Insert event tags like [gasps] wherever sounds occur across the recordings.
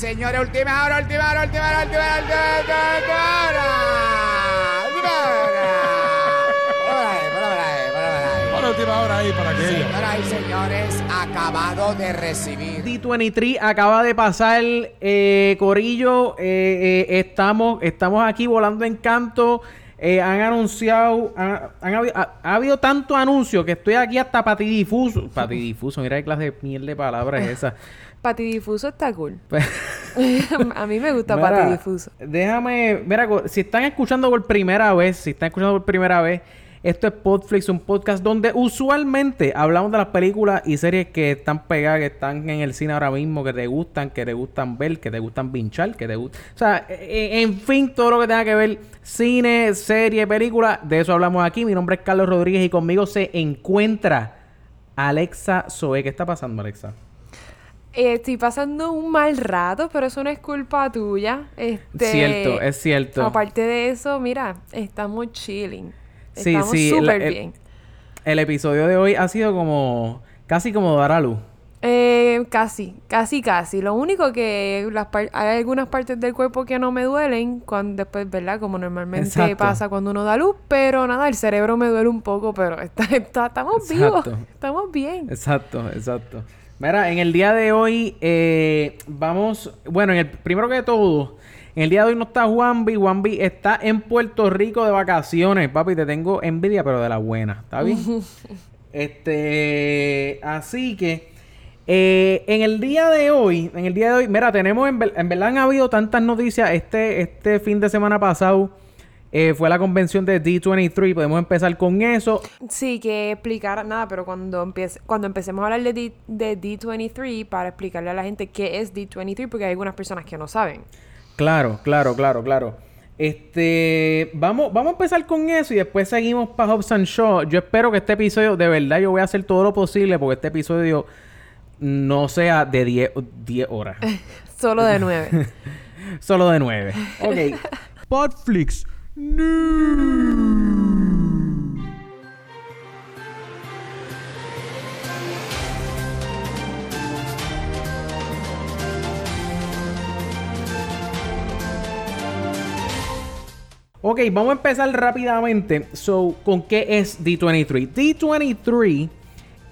Señores, última hora, última hora, última hora, última hora, última hora. Última hora. La última hora ahí para aquello. Señoras y señores, acabado de recibir. D23 acaba de pasar, eh, Corillo. eh, eh, estamos, estamos aquí volando en canto. Eh, han anunciado, han, han habi- ha, ha habido tanto anuncio que estoy aquí hasta patidifuso. Patidifuso, mira qué clase de miel de palabras es esa. [laughs] Patidifuso está cool. [laughs] Pues, a mí me gusta Mira, patidifuso. Déjame, mira, si están escuchando por primera vez, si están escuchando por primera vez, esto es Podflix, un podcast donde usualmente hablamos de las películas y series que están pegadas, que están en el cine ahora mismo, que te gustan, que te gustan ver, que te gustan pinchar, que te gustan... O sea, e- en fin, todo lo que tenga que ver cine, serie, película, de eso hablamos aquí. Mi nombre es Carlos Rodríguez y conmigo se encuentra Alexa Zoe. ¿Qué está pasando, Alexa? Eh, estoy pasando un mal rato, pero eso no es culpa tuya. Este, Cierto, es cierto. Aparte de eso, mira, estamos chilling. Sí, estamos sí, súper el- bien. El episodio de hoy ha sido como... Casi como dar a luz. Eh, casi, casi, casi. Lo único que las hay algunas partes del cuerpo que no me duelen cuando después, ¿verdad? Como normalmente Exacto. pasa cuando uno da luz, pero nada, el cerebro me duele un poco, pero [laughs] está, está- estamos vivos, estamos bien. Exacto, exacto. Mira, en el día de hoy eh, vamos... Bueno, en el primero que todo... En el día de hoy no está Juanvi. Juanvi está en Puerto Rico de vacaciones. Papi, te tengo envidia, pero de la buena. ¿Está bien? [laughs] este... Así que... eh, en el día de hoy, en el día de hoy, mira, tenemos, en, en verdad han habido tantas noticias. Este, este fin de semana pasado eh, fue la convención de D23. Podemos empezar con eso. Sí, que explicar nada, pero cuando empiece, cuando empecemos a hablar de, D, de D23, para explicarle a la gente qué es D23, porque hay algunas personas que no saben. Claro, claro, claro, claro. Este, vamos, vamos a empezar con eso y después seguimos para Hobbs and Shaw. Yo espero que este episodio, de verdad, yo voy a hacer todo lo posible porque este episodio no sea de 10 10 horas. [laughs] Solo de nueve. [laughs] Solo de 9. [laughs] Ok. Podflix. Ok, vamos a empezar rápidamente. So, ¿con qué es D23? D23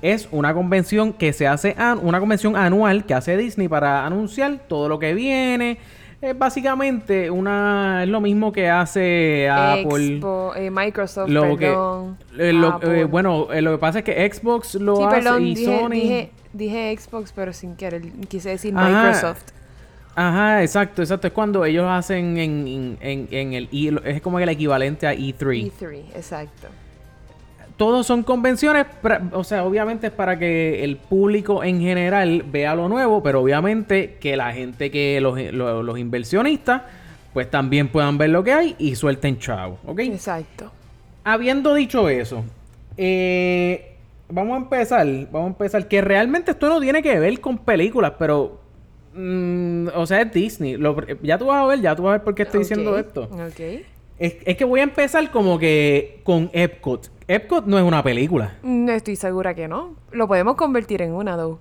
es una convención que se hace, una convención anual que hace Disney para anunciar todo lo que viene. Es básicamente una, es lo mismo que hace Apple. Expo, eh, Microsoft, Lo que, perdón. eh, lo- Apple. eh, bueno, eh, lo que pasa es que Xbox lo sí, hace perdón, y dije, Sony. dije, dije Xbox, pero sin querer. Quise decir Ajá. Microsoft. Ajá, exacto, exacto. Es cuando ellos hacen en, en, en, en el es como el equivalente a E3. E3, exacto. Todos son convenciones, o sea, obviamente es para que el público en general vea lo nuevo, pero obviamente que la gente que los, los, los inversionistas pues también puedan ver lo que hay y suelten chavo, ¿ok? Exacto. Habiendo dicho eso, eh, vamos a empezar, vamos a empezar, que realmente esto no tiene que ver con películas, pero, mm, o sea, es Disney. Lo- ya tú vas a ver, ya tú vas a ver por qué estoy diciendo esto. Ok. Es, es que voy a empezar como que con Epcot. Epcot no es una película. No estoy segura que no. Lo podemos convertir en una, though.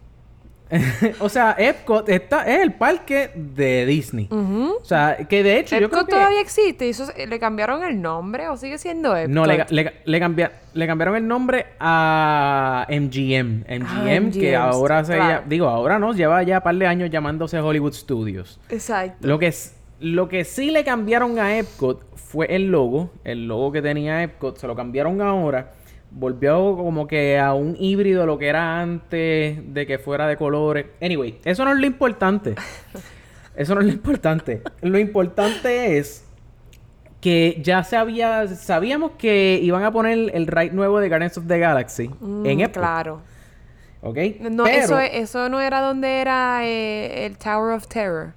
[laughs] o sea, Epcot está, es el parque de Disney. O sea, que de hecho yo creo Epcot que... todavía existe. Eso, ¿Le cambiaron el nombre o sigue siendo Epcot? No, le, le, le, cambia- le cambiaron el nombre a MGM. MGM, que MGM, ahora se claro. digo, ahora no, lleva ya un par de años llamándose Hollywood Studios. Exacto. Lo que, lo que sí le cambiaron a Epcot fue el logo. El logo que tenía Epcot, se lo cambiaron ahora. Volvió como que a un híbrido de lo que era antes de que fuera de colores. Anyway, eso no es lo importante. [laughs] Eso no es lo importante. Lo importante es que ya se había, sabíamos que iban a poner el ride nuevo de Guardians of the Galaxy Mm, en Epcot. Claro. ¿Ok? No, Pero- eso, eso no era donde era eh, el Tower of Terror.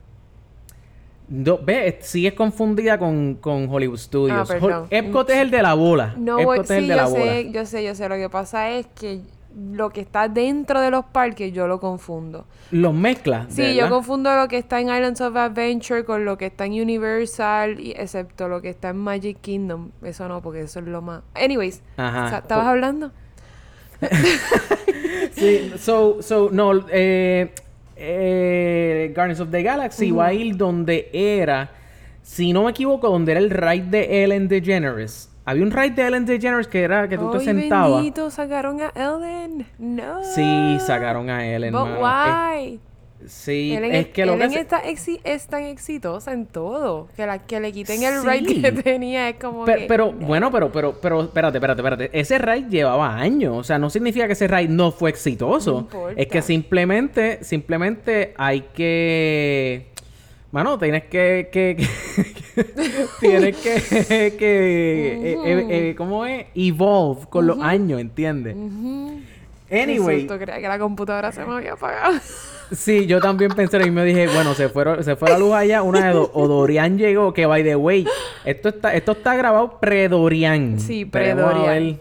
No, ve, sigues confundida con, con Hollywood Studios. Ah, Epcot es el de la bola. No, Epcot es el sí, de yo la bola. sé, yo sé, yo sé. Lo que pasa es que lo que está dentro de los parques yo lo confundo. Los mezclas. Sí, yo confundo lo que está en Islands of Adventure con lo que está en Universal, y, excepto lo que está en Magic Kingdom. Eso no, porque eso es lo más... Anyways, Ajá. ¿estabas Po- hablando? [laughs] Sí, so, so, no, eh, eh, Guardians of the Galaxy va a ir donde era, si no me equivoco, donde era el ride de Ellen DeGeneres. Había un ride de Ellen DeGeneres que era que tú te sentabas. bendito, sacaron a Ellen. No. Sí, sacaron a Ellen. But why? Sí, Ellen, es que lo que Ellen está exi- es tan exitosa en todo que la que le quiten el Sí. ride que [laughs] tenía es como Pero, que pero, bueno, pero, pero, pero, espérate, espérate, espérate. Ese raid llevaba años. O sea, no significa que ese raid no fue exitoso. No es que simplemente, simplemente hay que. Bueno, tienes que. que, que- [laughs] tienes que. que eh, eh, eh, ¿Cómo es? Evolve con los años, ¿entiendes? Anyway. Resultó, creía que la computadora se me había apagado. [laughs] Sí, yo también pensé y me dije, bueno, se fueron, se fue la luz allá, una de dos, o Dorian llegó, que by the way, esto está, esto está grabado pre-Dorian. Sí, pre-Dorian.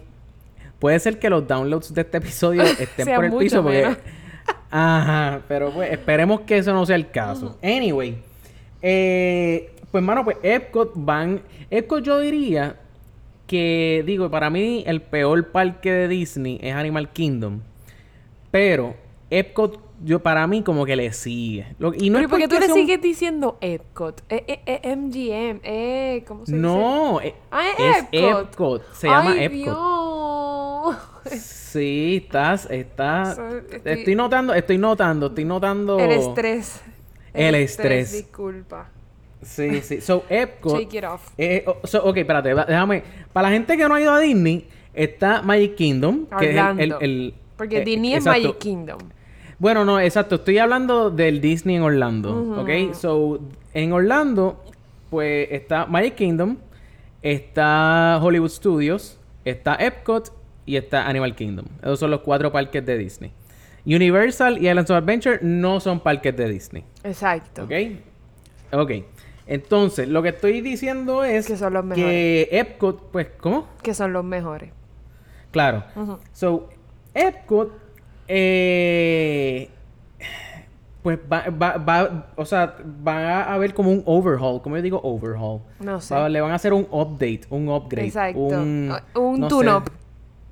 Puede ser que los downloads de este episodio [laughs] estén por el piso porque. menos. [laughs] Ajá, pero pues esperemos que eso no sea el caso. Anyway, eh, pues mano, pues Epcot van. Epcot yo diría que, digo, para mí el peor parque de Disney es Animal Kingdom. Pero Epcot, yo para mí como que le sigue. Lo- y no Pero es ¿y por qué tú porque le sigues diciendo Epcot? Eh, eh, eh, MGM, eh, ¿cómo se dice? No, eh, Ah, es Epcot. Epcot. Se llama Epcot. Dios. Sí, estás, estás. So, estoy... estoy- notando, estoy notando, estoy notando. El estrés. El estrés. Disculpa. Sí, sí. So, Epcot. Shake it off. eh, oh, so, ok, espérate, déjame. Para la gente que no ha ido a Disney, está Magic Kingdom. Que es el- el, Porque eh, Disney es. Magic Kingdom. Bueno, no, exacto. Estoy hablando del Disney en Orlando. ¿Ok? So, en Orlando, pues está Magic Kingdom, está Hollywood Studios, está Epcot y está Animal Kingdom. Esos son los cuatro parques de Disney. Universal y Islands of Adventure no son parques de Disney. Exacto. ¿Ok? Ok. Entonces, lo que estoy diciendo es Que son los que Epcot, pues, ¿cómo? Que son los mejores. Claro. So, Epcot, eh, pues va, va, va, o sea, va a haber como un overhaul. ¿Cómo yo digo overhaul? No sé. Va- le van a hacer un update, un upgrade. Exacto. Un, un no tune-up.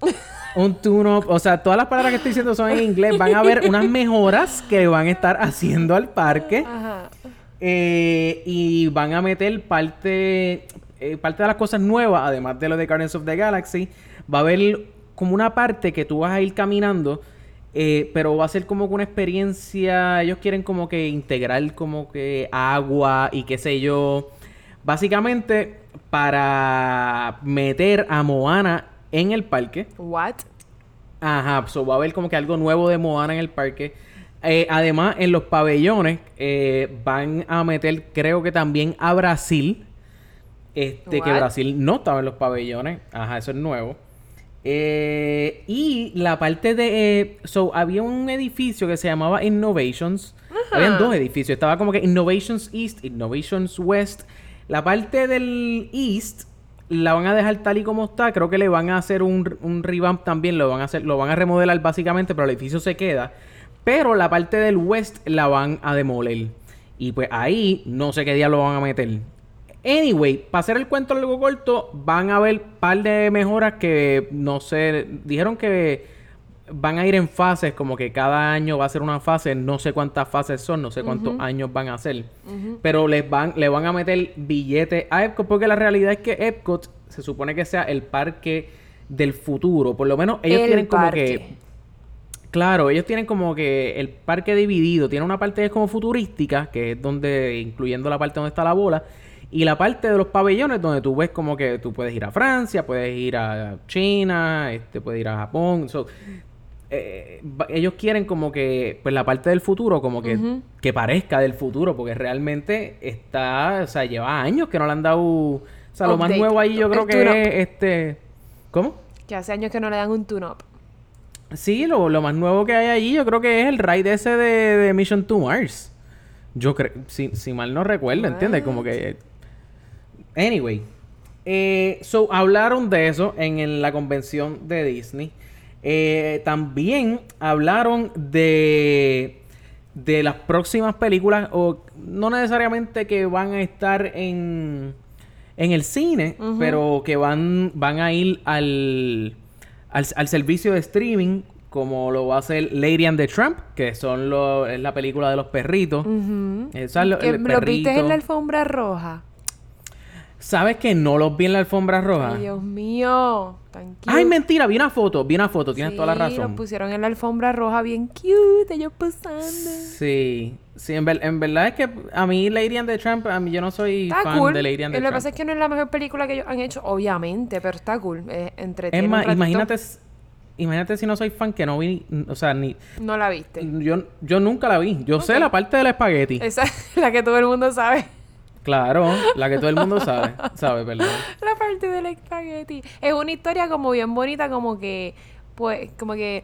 [laughs] Un tune-up. O sea, todas las palabras que estoy diciendo son en inglés. Van a haber unas mejoras que van a estar haciendo al parque. Ajá. Eh, y van a meter parte, eh, parte de las cosas nuevas, además de lo de Guardians of the Galaxy. Va a haber como una parte que tú vas a ir caminando, eh, pero va a ser como que una experiencia. Ellos quieren como que integrar como que agua y qué sé yo. Básicamente para meter a Moana en el parque. What? Ajá, so va a haber como que algo nuevo de Moana en el parque. Eh, además, en los pabellones eh, van a meter, creo que también a Brasil. Este, que? Brasil no estaba en los pabellones. Ajá, eso es nuevo. Eh, y la parte de... eh, so, había un edificio que se llamaba Innovations. Habían dos edificios. Estaba como que Innovations East, Innovations West. La parte del East la van a dejar tal y como está. Creo que le van a hacer un, un revamp también. Lo van a hacer, lo van a remodelar básicamente, pero el edificio se queda. Pero la parte del West la van a demoler. Y pues ahí no sé qué día lo van a meter. Anyway, para hacer el cuento largo corto, van a haber par de mejoras que no sé. Dijeron que van a ir en fases, como que cada año va a ser una fase, no sé cuántas fases son, no sé cuántos años van a ser. Pero les van, le van a meter billetes a Epcot, porque la realidad es que Epcot se supone que sea el parque del futuro. Por lo menos ellos El tienen como que. Claro, ellos tienen como que el parque dividido. Tiene una parte que es como futurística, que es donde, incluyendo la parte donde está la bola. Y la parte de los pabellones donde tú ves como que tú puedes ir a Francia, puedes ir a China, este, puedes ir a Japón. So, eh, ellos quieren como que, pues la parte del futuro, como que, que parezca del futuro, porque realmente está, o sea, lleva años que no le han dado, o sea, lo más nuevo ahí yo El creo que es este, ¿cómo? Que hace años que no le dan un tune-up. Sí, lo, lo más nuevo que hay allí yo creo que es el ride ese de, de Mission to Mars. Yo creo, si, si mal no recuerdo, ¿entiendes? Como que... Anyway. Eh, so, hablaron de eso en, la convención de Disney. Eh, también hablaron de, de las próximas películas, o no necesariamente que van a estar en, en el cine, pero que van, van a ir al, al, al servicio de streaming como lo va a hacer Lady and the Tramp, que son lo, es la película de los perritos. Esa es lo, ¿Que el ¿Lo viste en la alfombra roja? ¿Sabes que no los vi en la alfombra roja? Ay, Dios mío. Tan cute. Ay, mentira, vi una foto, vi una foto, tienes toda la Sí, razón. los pusieron en la alfombra roja bien cute, ellos pasando. Sí, sí, en, ver- en verdad es que a mí Lady and the Tramp, a mí yo no soy Está fan cool. de Lady and the Eh, Lo que Tramp. pasa es que no es la mejor película que ellos han hecho, obviamente, pero está cool. Eh, entretiene Es más, imagínate, imagínate si no soy fan que no vi, o sea, ni No la viste. yo, yo nunca la vi. Yo sé la parte del espagueti. Esa es [laughs] la que todo el mundo sabe. Claro, la que todo el mundo sabe, sabe, perdón. La parte del espagueti. Es una historia como bien bonita, como que, pues, como que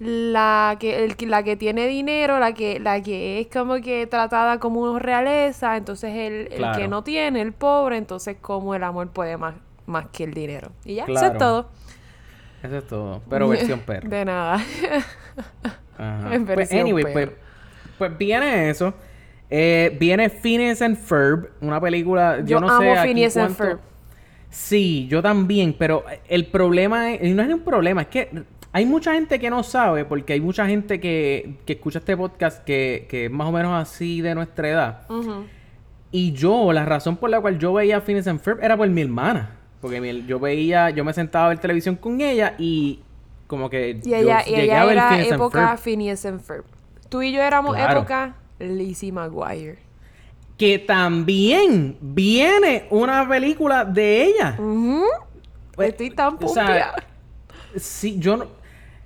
la que, el, la que tiene dinero, la que, la que es como que tratada como una realeza, entonces el, el que no tiene, el pobre, entonces como el amor puede más, más que el dinero. Y ya, eso Claro. es todo. Eso es todo, pero versión perro. De nada. Ajá. [laughs] Pues, anyway, perro. pues, pues viene eso. Eh, viene Phineas and Ferb, una película, yo, Yo no sé amo aquí Phineas and cuánto- Ferb. Sí, yo también, pero el problema es, no es un problema, es que hay mucha gente que no sabe, porque hay mucha gente que, que escucha este podcast que, que es más o menos así de nuestra edad. Y yo, la razón por la cual yo veía Phineas and Ferb era por mi hermana. Porque mi- yo veía, yo me sentaba a ver televisión con ella y como que Y ella, yo y ella a ver era Phineas and época Ferb. Phineas and Ferb. Tú y yo éramos Claro. época Lizzie McGuire. Que también viene una película de ella. Pues, Estoy tan o sea. Sí, yo no...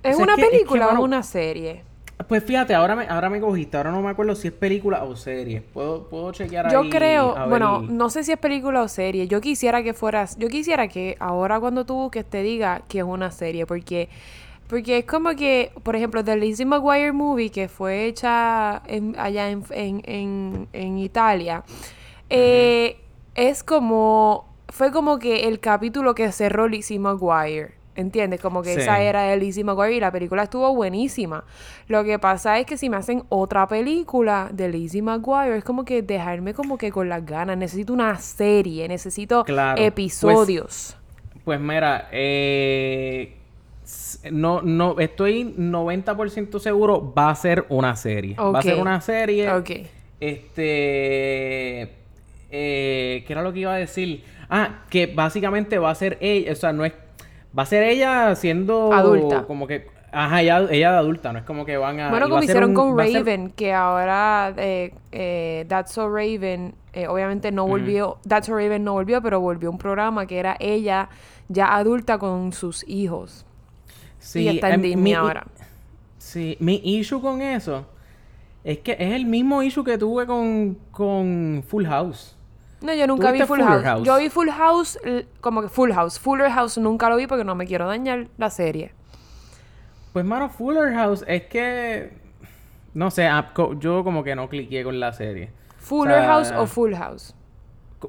¿Es o sea, una que- que, película o es mano, una serie? Pues fíjate, ahora me, ahora me cogiste, ahora no me acuerdo si es película o serie. Puedo, puedo chequear Yo ahí, creo, a bueno, no sé si es película o serie. Yo quisiera que fueras, yo quisiera que ahora cuando tú busques te diga que es una serie, porque porque es como que, por ejemplo, The Lizzie McGuire Movie, que fue hecha en- allá en, en, en, en Italia, eh, es como, fue como que el capítulo que cerró Lizzie McGuire. ¿Entiendes? Como que Sí. esa era de Lizzie McGuire y la película estuvo buenísima. Lo que pasa es que si me hacen otra película de Lizzie McGuire, es como que dejarme como que con las ganas. Necesito una serie, necesito Claro, episodios. Pues mira, eh, no, no, estoy 90% seguro va a ser una serie. Va a ser una serie. Ok. Este, eh, ¿qué era lo que iba a decir? Ah, que básicamente va a ser ella, o sea, no es, va a ser ella siendo Adulta. como que, ajá, ella, ella de adulta, no es como que van a. Bueno, como hicieron un- con ser- Raven, que ahora eh, eh, That's So Raven, eh, obviamente no volvió, That's So Raven no volvió, pero volvió un programa que era ella ya adulta con sus hijos. Sí, y está en em, Disney mi- ahora. Sí, mi issue con eso es que es el mismo issue que tuve con, con Full House. No, yo nunca vi ¿Tuviste Full House? House? Yo vi Full House, como que Full House. Fuller House nunca lo vi porque no me quiero dañar la serie. Pues, mano, Fuller House es que. No sé, yo como que no cliqué con la serie. ¿Fuller sea, House o Full House?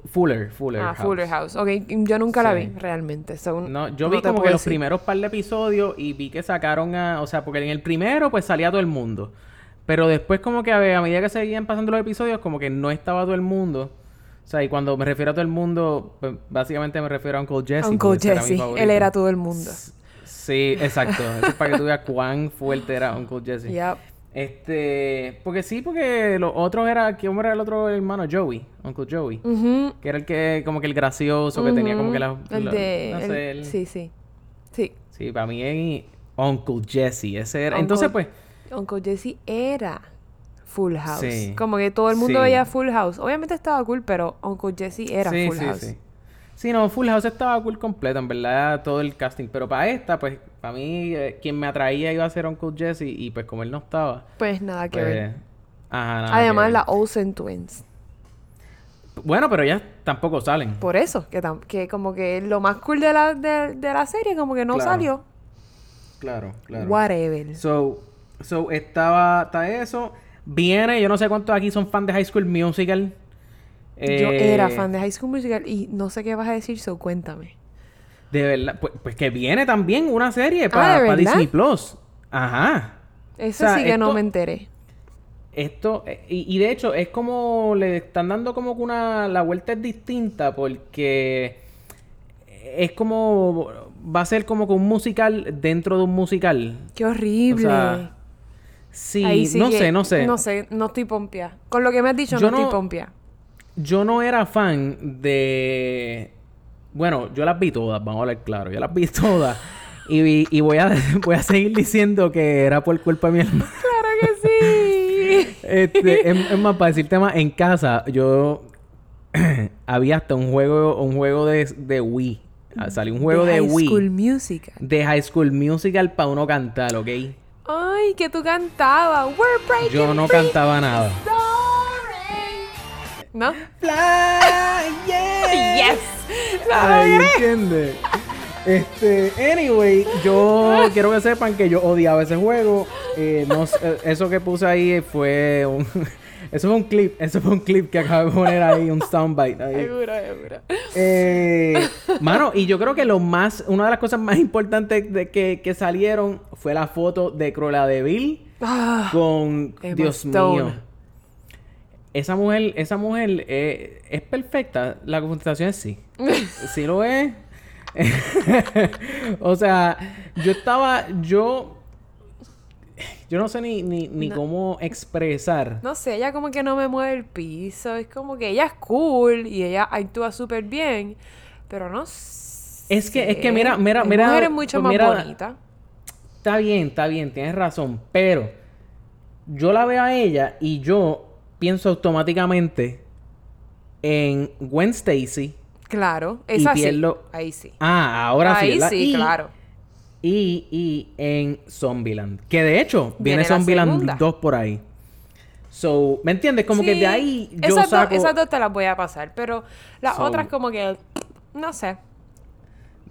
Fuller, Fuller ah, House. Fuller House. Ok, yo nunca la Sí. vi realmente. so, No, yo no vi como que los primeros par de episodios y vi que sacaron a... O sea, porque en el primero pues salía todo el mundo. Pero después como que a, medida que seguían pasando los episodios como que no estaba todo el mundo. O sea, y cuando me refiero a todo el mundo, pues básicamente me refiero a Uncle Jesse. Uncle era Jesse. Él era todo el mundo. Sí, exacto. Eso es para que tú veas cuán fuerte era Uncle Jesse. Yep. Este... Porque sí, porque los otros era... ¿Quién era el otro hermano? Joey. Uncle Joey. Que era el que... Como que el gracioso que tenía como que la... El la- de... no el- sé, el- Sí, sí. Sí. Sí, para mí es Uncle Jesse. Ese era. Uncle- Entonces, pues, Uncle Jesse era Full House. Sí. Como que todo el mundo Sí. veía Full House. Obviamente estaba cool, pero Uncle Jesse era sí, Full House. sí. Sí, no, Full House estaba cool completo, en verdad, todo el casting. Pero para esta, pues, para mí, eh, quien me atraía iba a ser Uncle Jesse. Y pues, como él no estaba, Pues nada que pues. ver. Ajá, nada Además, que ver. la Olsen Twins. Bueno, pero ellas tampoco salen. Por eso, que, que como que lo más cool de la, de, de la serie como que no Claro. salió. Claro, claro. Whatever. So, so estaba, está eso. Viene, yo no sé cuántos aquí son fan de High School Musical. Yo Eh, era fan de High School Musical y no sé qué vas a decir, so cuéntame. De verdad, pues, pues que viene también una serie Ah, para. Disney Plus. Ajá. Eso O sea, sí que no me enteré. Esto, eh, y, y de hecho, es como le están dando como que una. La vuelta es distinta porque es como. Va a ser como que un musical dentro de un musical. Qué horrible. O sea, sí, sí no que- sé, no sé. No sé, no estoy pompia. Con lo que me has dicho, Yo no, no- estoy pompia. Yo no era fan de. Bueno, yo las vi todas, vamos a hablar claro. Yo las vi [laughs] todas. Y, y voy, a, [laughs] voy a seguir diciendo que era por culpa de mi hermano. [laughs] Claro que sí. Este, es, es más, para decirte más, en casa, yo. [clears throat] había hasta un juego, un juego de, de Wii. Ah, Salió un juego de, High Wii. School Musical. De High School Musical para uno cantar, ¿ok? Ay, que tú cantabas. We're breaking Yo no free. cantaba nada. ¿No? Fly, [laughs] yeah. Yes. Ay. ¿entiendes? Este, anyway, yo [laughs] quiero que sepan que yo odiaba ese juego. Eh, no eh, eso que puse ahí fue un. [laughs] eso fue un clip. Eso fue un clip que acabo de poner ahí, un soundbite. Ahí. Seguro, seguro. Eh, mano, y yo creo que lo más. Una de las cosas más importantes de que, que salieron fue la foto de Cruella de Ah, con. Dios Stone. mío. Esa mujer, esa mujer eh, es perfecta. La contestación es sí. [laughs] Sí lo es. [laughs] o sea, yo estaba, yo, yo no sé ni, ni, ni No. cómo expresar. no sé, ella como que no me mueve el piso. Es como que ella es cool y ella actúa súper bien. Pero no sé. Es que- es que mira, mira, mira, mujeres mucho pues más mira- bonitas. Está bien, está bien, tienes razón, pero yo la veo a ella y yo pienso automáticamente en Gwen Stacy. Claro, Y esa sí. pierdo- Ahí sí. Ah, ahora sí. Ahí ¿verdad? sí, Y- claro. Y, y en Zombieland. Que de hecho, viene, Viene la Zombieland segunda. 2 por ahí. So, ¿me entiendes? Como que de ahí yo esas, saco... dos, esas dos te las voy a pasar, pero las So- otras como que, no sé.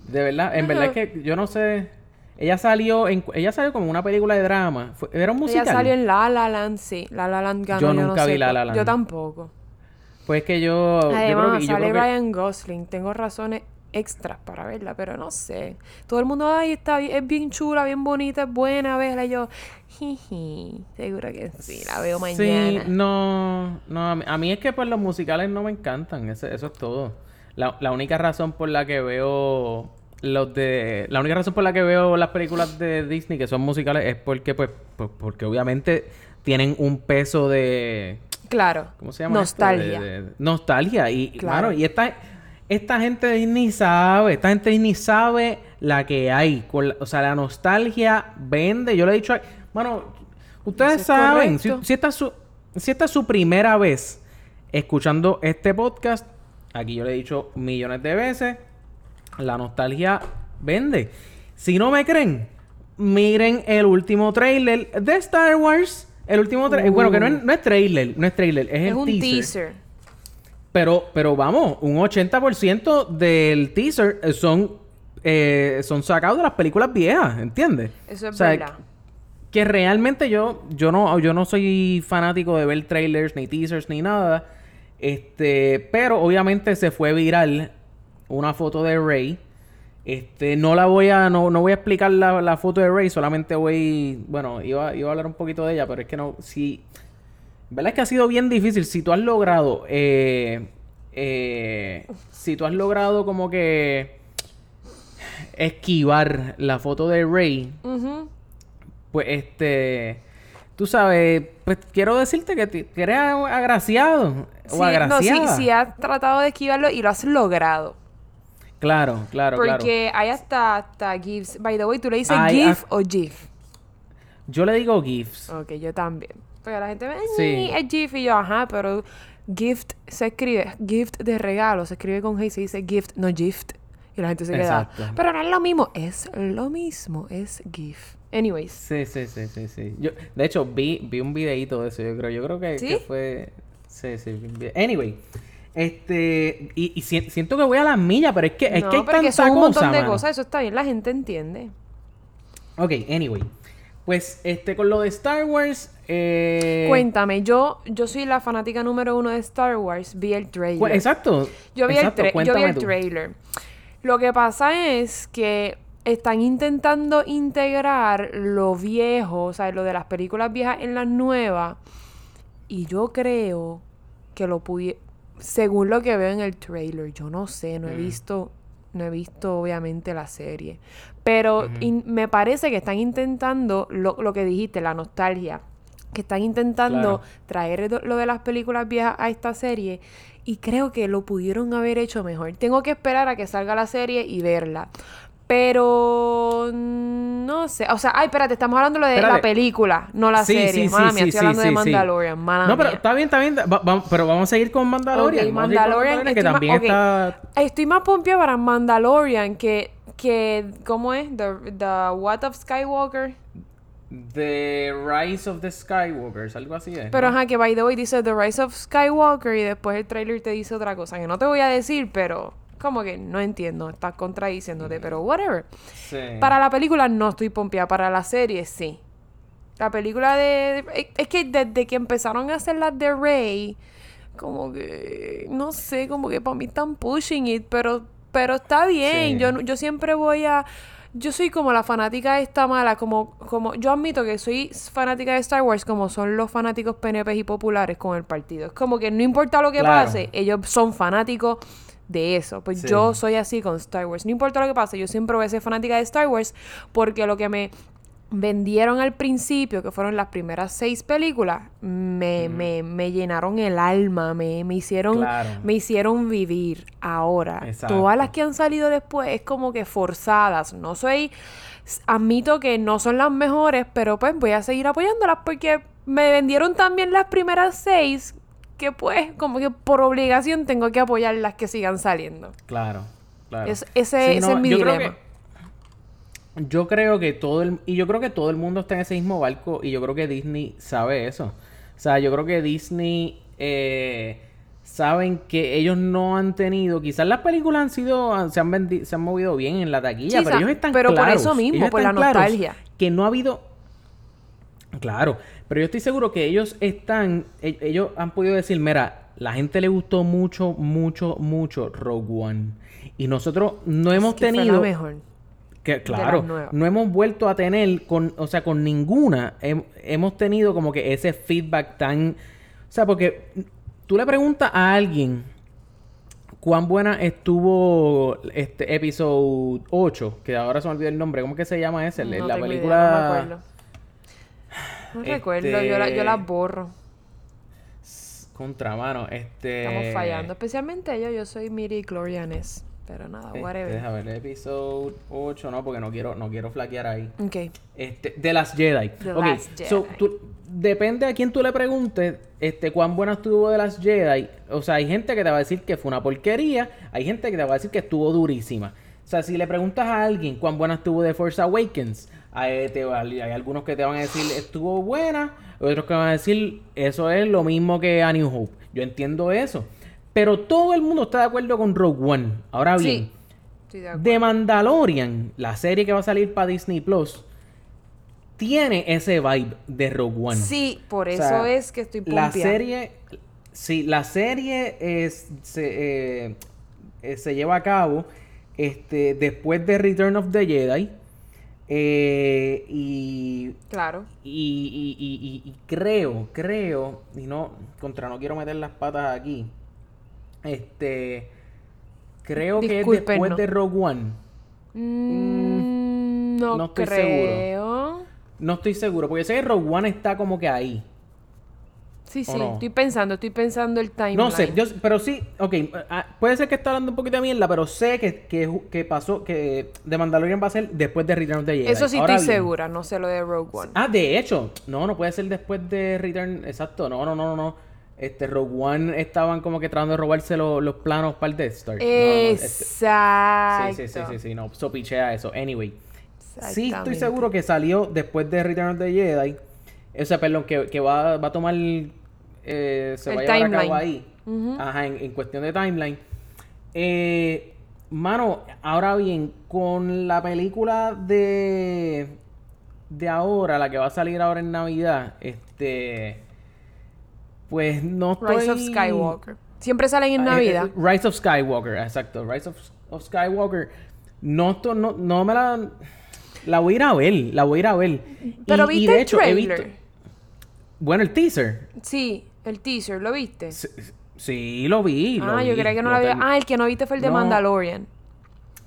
De verdad, en verdad es que yo no sé... Ella salió en... Ella salió como una película de drama. Fue- ¿Era un musical? Ella salió en La La Land, sí. La La Land ganó, Yo yo, nunca no vi sé La La Land. Yo tampoco. Pues que yo... yo creo Además, yo sale que- Ryan Gosling. Tengo razones extras para verla, pero no sé. Todo el mundo, ay, está bien, es bien chula, bien bonita, es buena, verla. Y yo, jiji, seguro que sí, la veo mañana. Sí, no, no, a mí, es que pues los musicales no me encantan, ese- eso es todo. La, la única razón por la que veo los de, la única razón por la que veo las películas de Disney que son musicales es porque pues, pues, porque obviamente tienen un peso de, Claro. ¿cómo se llama? Nostalgia. De- de- nostalgia y Claro. y esta esta gente de Disney sabe, esta gente de Disney sabe la que hay, la- o sea, la nostalgia vende. Yo le he dicho, a- mano, ustedes es saben, si, esta es su si esta es su primera vez escuchando este podcast, aquí yo le he dicho millones de veces, la nostalgia vende. Si no me creen, miren el último trailer de Star Wars. El último trailer, bueno, que no es, no es trailer, no es trailer, es, Es el un teaser. teaser. Pero, pero vamos, un 80% del teaser son, eh, son sacados de las películas viejas, ¿entiendes? Eso es O sea, verdad. Que realmente yo, yo no, yo no soy fanático de ver trailers, ni teasers, ni nada. Este, pero obviamente se fue viral una foto de Rey. Este, no la voy a, no, no voy a explicar la, la foto de Rey, solamente voy, bueno, iba, iba a hablar un poquito de ella, pero es que no, si, ¿verdad? Es que ha sido bien difícil. Si tú has logrado, eh, eh, si tú has logrado como que esquivar la foto de Rey, pues este, tú sabes, pues quiero decirte que, te- que eres agraciado Sí, o no, sí, sí has tratado de esquivarlo y lo has logrado. Claro, claro, claro. Porque hay hasta, hasta GIFs. By the way, ¿tú le dices Hay GIF o GIF? Yo le digo GIFs. Ok, yo también. Pero la gente me dice, Sí. es GIF y yo, ajá, pero gift se escribe, gift de regalo, se escribe con G y se dice gift, no gift. Y la gente se queda, Exacto. pero no es lo mismo, es lo mismo, es GIF. Anyways, Sí, sí, sí, sí, sí. Yo, de hecho, vi, vi un videito de eso, yo creo. Yo creo que, ¿Sí? que fue. Sí, sí. Anyway. Este. Y, y si- siento que voy a las millas, pero es que, es no, que hay tanta son un montón cosa, de mano. cosas, eso está bien, la gente entiende. Ok, anyway. Pues, este, con lo de Star Wars. Eh, Cuéntame, yo, yo soy la fanática número uno de Star Wars, vi el trailer. cu- exacto. Yo vi, exacto, el, yo vi tú. trailer. Lo que pasa es que están intentando integrar lo viejo, o sea, lo de las películas viejas en las nuevas. Y yo creo que lo pude, según lo que veo en el trailer, yo no sé, no he Mm. visto no he visto obviamente la serie. Pero in- me parece que están intentando lo, lo que dijiste, la nostalgia. Que están intentando Claro. traer lo de las películas viejas a esta serie. Y creo que lo pudieron haber hecho mejor. Tengo que esperar a que salga la serie y verla. Pero no sé. O sea, ay, espérate, estamos hablando de la película, no la Sí, serie. sí, Mala sí, mía, sí, estoy hablando de. Mandalorian. Mala No, pero mía. está bien, está bien. Va- va- pero vamos a seguir con Mandalorian. Ok, Vamos a seguir con Mandalorian, que también está... Estoy más pompeada para Mandalorian que, que ¿cómo es? The, the What of Skywalker. The Rise of the Skywalkers, algo así es. Pero ¿no? ajá, que by the way dice The Rise of Skywalker y después el trailer te dice otra cosa que no te voy a decir, pero como que no entiendo, estás contradiciéndote, pero whatever. Sí. Para la película no estoy pompeada, para la serie sí. La película de... es- Es que desde que empezaron a hacer las de Rey, como que... No sé, como que para mí están pushing it, pero, pero está bien. Sí. Yo, yo siempre voy a... Yo soy como la fanática esta mala, como, como... Yo admito que soy fanática de Star Wars como son los fanáticos PNP y populares con el partido. Es como que no importa lo que Claro. pase, ellos son fanáticos de eso. Pues Sí. yo soy así con Star Wars. No importa lo que pase, yo siempre voy a ser fanática de Star Wars porque lo que me vendieron al principio, que fueron las primeras seis películas, me, me, me llenaron el alma, me, me hicieron Claro. me hicieron vivir. Ahora, Exacto. todas las que han salido después es como que forzadas. No soy, admito que no son las mejores, pero pues voy a seguir apoyándolas porque me vendieron también las primeras seis que pues como que por obligación tengo que apoyar las que sigan saliendo. Claro, claro. Es- ese- ese es mi yo creo dilema. que- yo creo que todo el... Y yo creo que todo el mundo está en ese mismo barco y yo creo que Disney sabe eso. O sea, yo creo que Disney... eh, saben que ellos no han tenido... Quizás las películas han sido... Se han, vendi- se han movido bien en la taquilla, Sí, pero ellos están pero por claros. eso mismo, por la nostalgia. Que no ha habido... Claro, pero yo estoy seguro que ellos están, e- ellos han podido decir, mira, la gente le gustó mucho, mucho, mucho Rogue One. Y nosotros no hemos que fue la tenido, mejor. que claro, no hemos vuelto a tener con, o sea, con ninguna hem- hemos tenido como que ese feedback tan, o sea, porque tú le preguntas a alguien cuán buena estuvo este episodio 8, que ahora se me olvidó el nombre, ¿cómo que se llama ese? No la idea, película no me acuerdo. No recuerdo, yo, la- yo Este- las borro. Contra mano, este. Estamos fallando. Especialmente yo, yo soy Miri Glorianes. Pero nada, Este, whatever. deja ver, el episodio 8, no, porque no quiero, no quiero flaquear ahí. Ok. Este, de las Jedi. The ok, Last so, Jedi. tú- depende a quién tú le preguntes, este, cuán buena estuvo de las Jedi. O sea, hay gente que te va a decir que fue una porquería, hay gente que te va a decir que estuvo durísima. O sea, si le preguntas a alguien cuán buena estuvo de Force Awakens, hay, te va- hay algunos que te van a decir estuvo buena, otros que van a decir eso es lo mismo que A New Hope. Yo entiendo eso. Pero todo el mundo está de acuerdo con Rogue One. Ahora bien, Sí. De Mandalorian, la serie que va a salir para Disney Plus, tiene ese vibe de Rogue One. Sí, por O eso sea, es que estoy La pompia. serie, sí, la serie es, se, eh, eh, se lleva a cabo este, después de Return of the Jedi. Eh, y Claro. y, y- y- y- creo, creo, y no, contra no quiero meter las patas aquí. Este, creo que es después de Rogue One. Mm, no, no estoy seguro. creo. No estoy seguro, porque sé que Rogue One está como que ahí. Sí, ¿O sí. no? Estoy pensando, estoy pensando el timeline. No sé, yo, pero sí, ok, ah, puede ser que está hablando un poquito de mierda, pero sé que, que, que pasó, que The Mandalorian va a ser después de Return of the Jedi. Eso sí Ahora estoy bien, segura, no sé lo de Rogue One. Ah, de hecho, no, no puede ser después de Return, exacto, no, no, no, no. Este, Rogue One estaban como que tratando de robarse lo- los planos para el Death Star. No, no, no, este- Exacto. Sí, sí, sí, sí, sí, no, so pichea eso. Anyway, sí estoy seguro que salió después de Return of the Jedi. O sea, perdón, que, que va, va a tomar, eh, se El va a llevar a cabo ahí. Ajá, en, en cuestión de timeline. Eh, mano, ahora bien, con la película de de ahora, la que va a salir ahora en Navidad, este, pues no estoy... Rise of Skywalker. Siempre salen en Ah, Navidad. eh, eh, Rise of Skywalker, exacto. Rise of, of Skywalker. No, no, no me la. La voy a ir a ver. La voy a ir a ver. Pero Y- y viste de el hecho, he trailer. visto- Bueno, el teaser. Sí, el teaser, ¿lo viste? Sí, sí, lo vi. lo ah, yo creía que no lo había. Ah, el que no viste fue el de No. Mandalorian.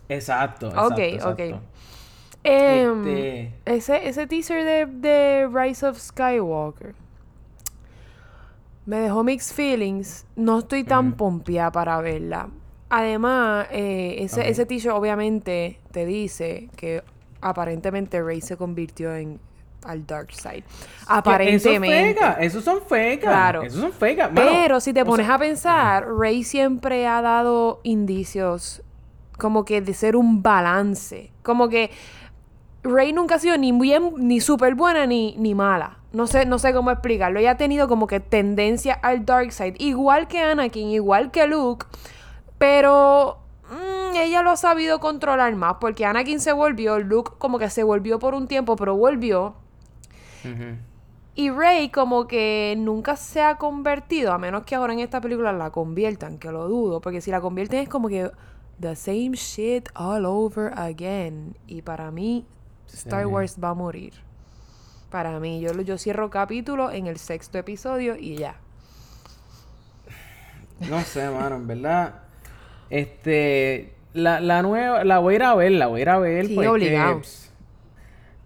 Exacto, exacto. Ok, ok. Em, Este- ese, ese teaser de, de Rise of Skywalker me dejó mixed feelings. No estoy tan pompeada para verla. Además, eh, ese, Ok. ese teaser obviamente te dice que aparentemente Rey se convirtió en al dark side. Aparentemente. Eso fega, son fegas. Claro. Esos son. Mano, Pero si te pones sea, a pensar, Rey siempre ha dado indicios como que de ser un balance. Como que Rey nunca ha sido ni bien, ni súper buena, ni, ni mala. No sé, no sé cómo explicarlo. Ella ha tenido como que tendencia al dark side. Igual que Anakin, igual que Luke. Pero mm, ella lo ha sabido controlar más. Porque Anakin se volvió, Luke como que se volvió por un tiempo, pero volvió. Y Rey como que nunca se ha convertido, a menos que ahora en esta película la conviertan, que lo dudo, porque si la convierten es como que the same shit all over again. Y para mí, Star Sí. Wars va a morir. Para mí, yo, yo cierro capítulo en el sexto episodio y ya. No sé, mano, en verdad. Este. La, la nueva. La voy a ir a ver, la voy a ir a ver. Sí, porque.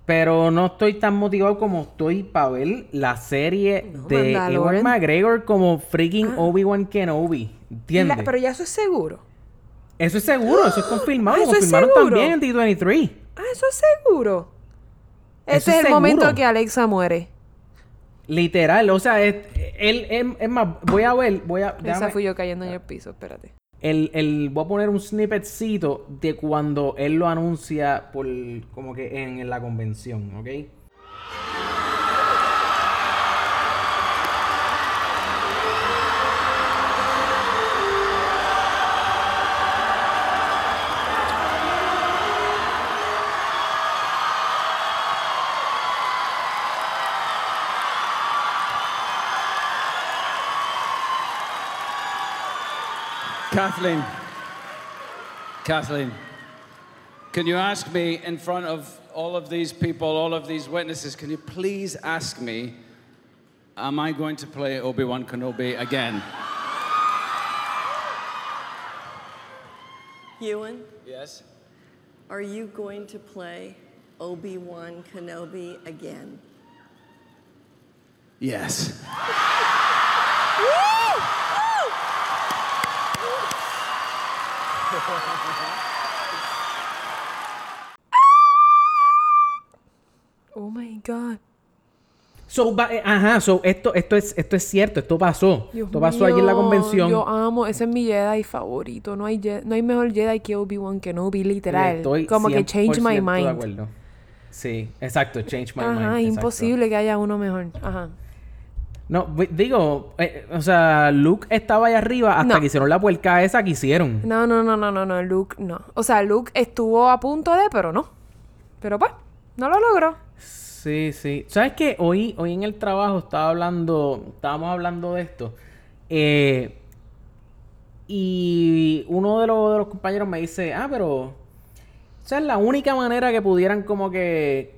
Pero no estoy tan motivado como estoy para ver la serie No, de. Ewan McGregor como freaking Obi-Wan Kenobi. ¿Entiendes? La- pero ya eso es seguro. Eso es seguro, eso es [gasps] confirmado. Ah, eso es confirmaron también en D23. Ah, eso es seguro. Este es es el momento seguro. que Alexa muere. Literal, o sea, es, él, es, es más, voy a ver, voy a... Esa fui yo cayendo en el piso, espérate. El, el- voy a poner un snippetcito de cuando él lo anuncia por como que en, en la convención, ¿ok? Kathleen. Kathleen. Can you ask me in front of all of these people, all of these witnesses, can you please ask me, am I going to play Obi Wan Kenobi again? Ewan, Yes? are you going to play Obi Wan Kenobi again? Yes. [laughs] Oh my God. So, eh, ajá, so, esto, esto, es, esto es cierto, esto pasó. Dios esto pasó allí en la convención. Yo amo, ese es mi Jedi favorito. No hay, no hay mejor Jedi que Obi-Wan Kenobi, literal. Estoy Como que change my 100% de mind. acuerdo. Sí, exacto, change my mind. Ajá, imposible que haya uno mejor. Ajá. No, digo, eh, o sea, Luke estaba allá arriba hasta No. que hicieron la puerca esa que hicieron. No, no, no, no, no, no, Luke no. O sea, Luke estuvo a punto de, pero no. Pero pues, no lo logró. Sí, sí. ¿Sabes qué? Hoy, hoy en el trabajo estaba hablando, estábamos hablando de esto. eh, y uno de los, de los compañeros me dice, ah, pero... Esa es la única manera que pudieran como que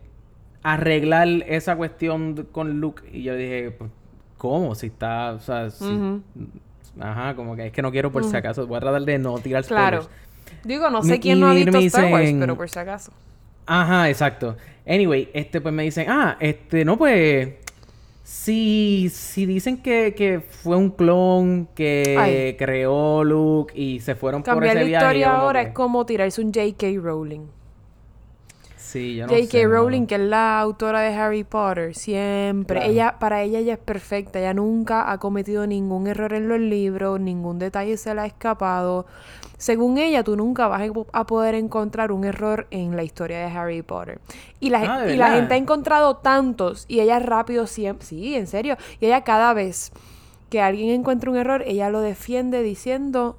arreglar esa cuestión con Luke. Y yo dije, pues, ¿cómo? Si está, o sea, si-. Ajá, como que es que no quiero por si acaso. Voy a tratar de no tirar Claro. spoilers. Digo, no sé quién no ha visto Star Wars, pero por si acaso. Ajá, exacto. Anyway, este pues me dicen, ah, este, no, pues. Si, si dicen que, que fue un clon que Ay. creó Luke y se fueron por Cambiar ese la viaje. yo historia como ahora que- es como tirarse un J.K. Rowling. Sí, yo no J.K. sé, Rowling, que es la autora de Harry Potter, siempre. Claro. Ella, para ella, ella es perfecta. Ella nunca ha cometido ningún error en los libros, ningún detalle se le ha escapado. Según ella, tú nunca vas a po- a poder encontrar un error en la historia de Harry Potter. Y la, Ah, gente ha encontrado tantos, y ella rápido siempre. Sí, en serio. Y ella cada vez que alguien encuentra un error, ella lo defiende diciendo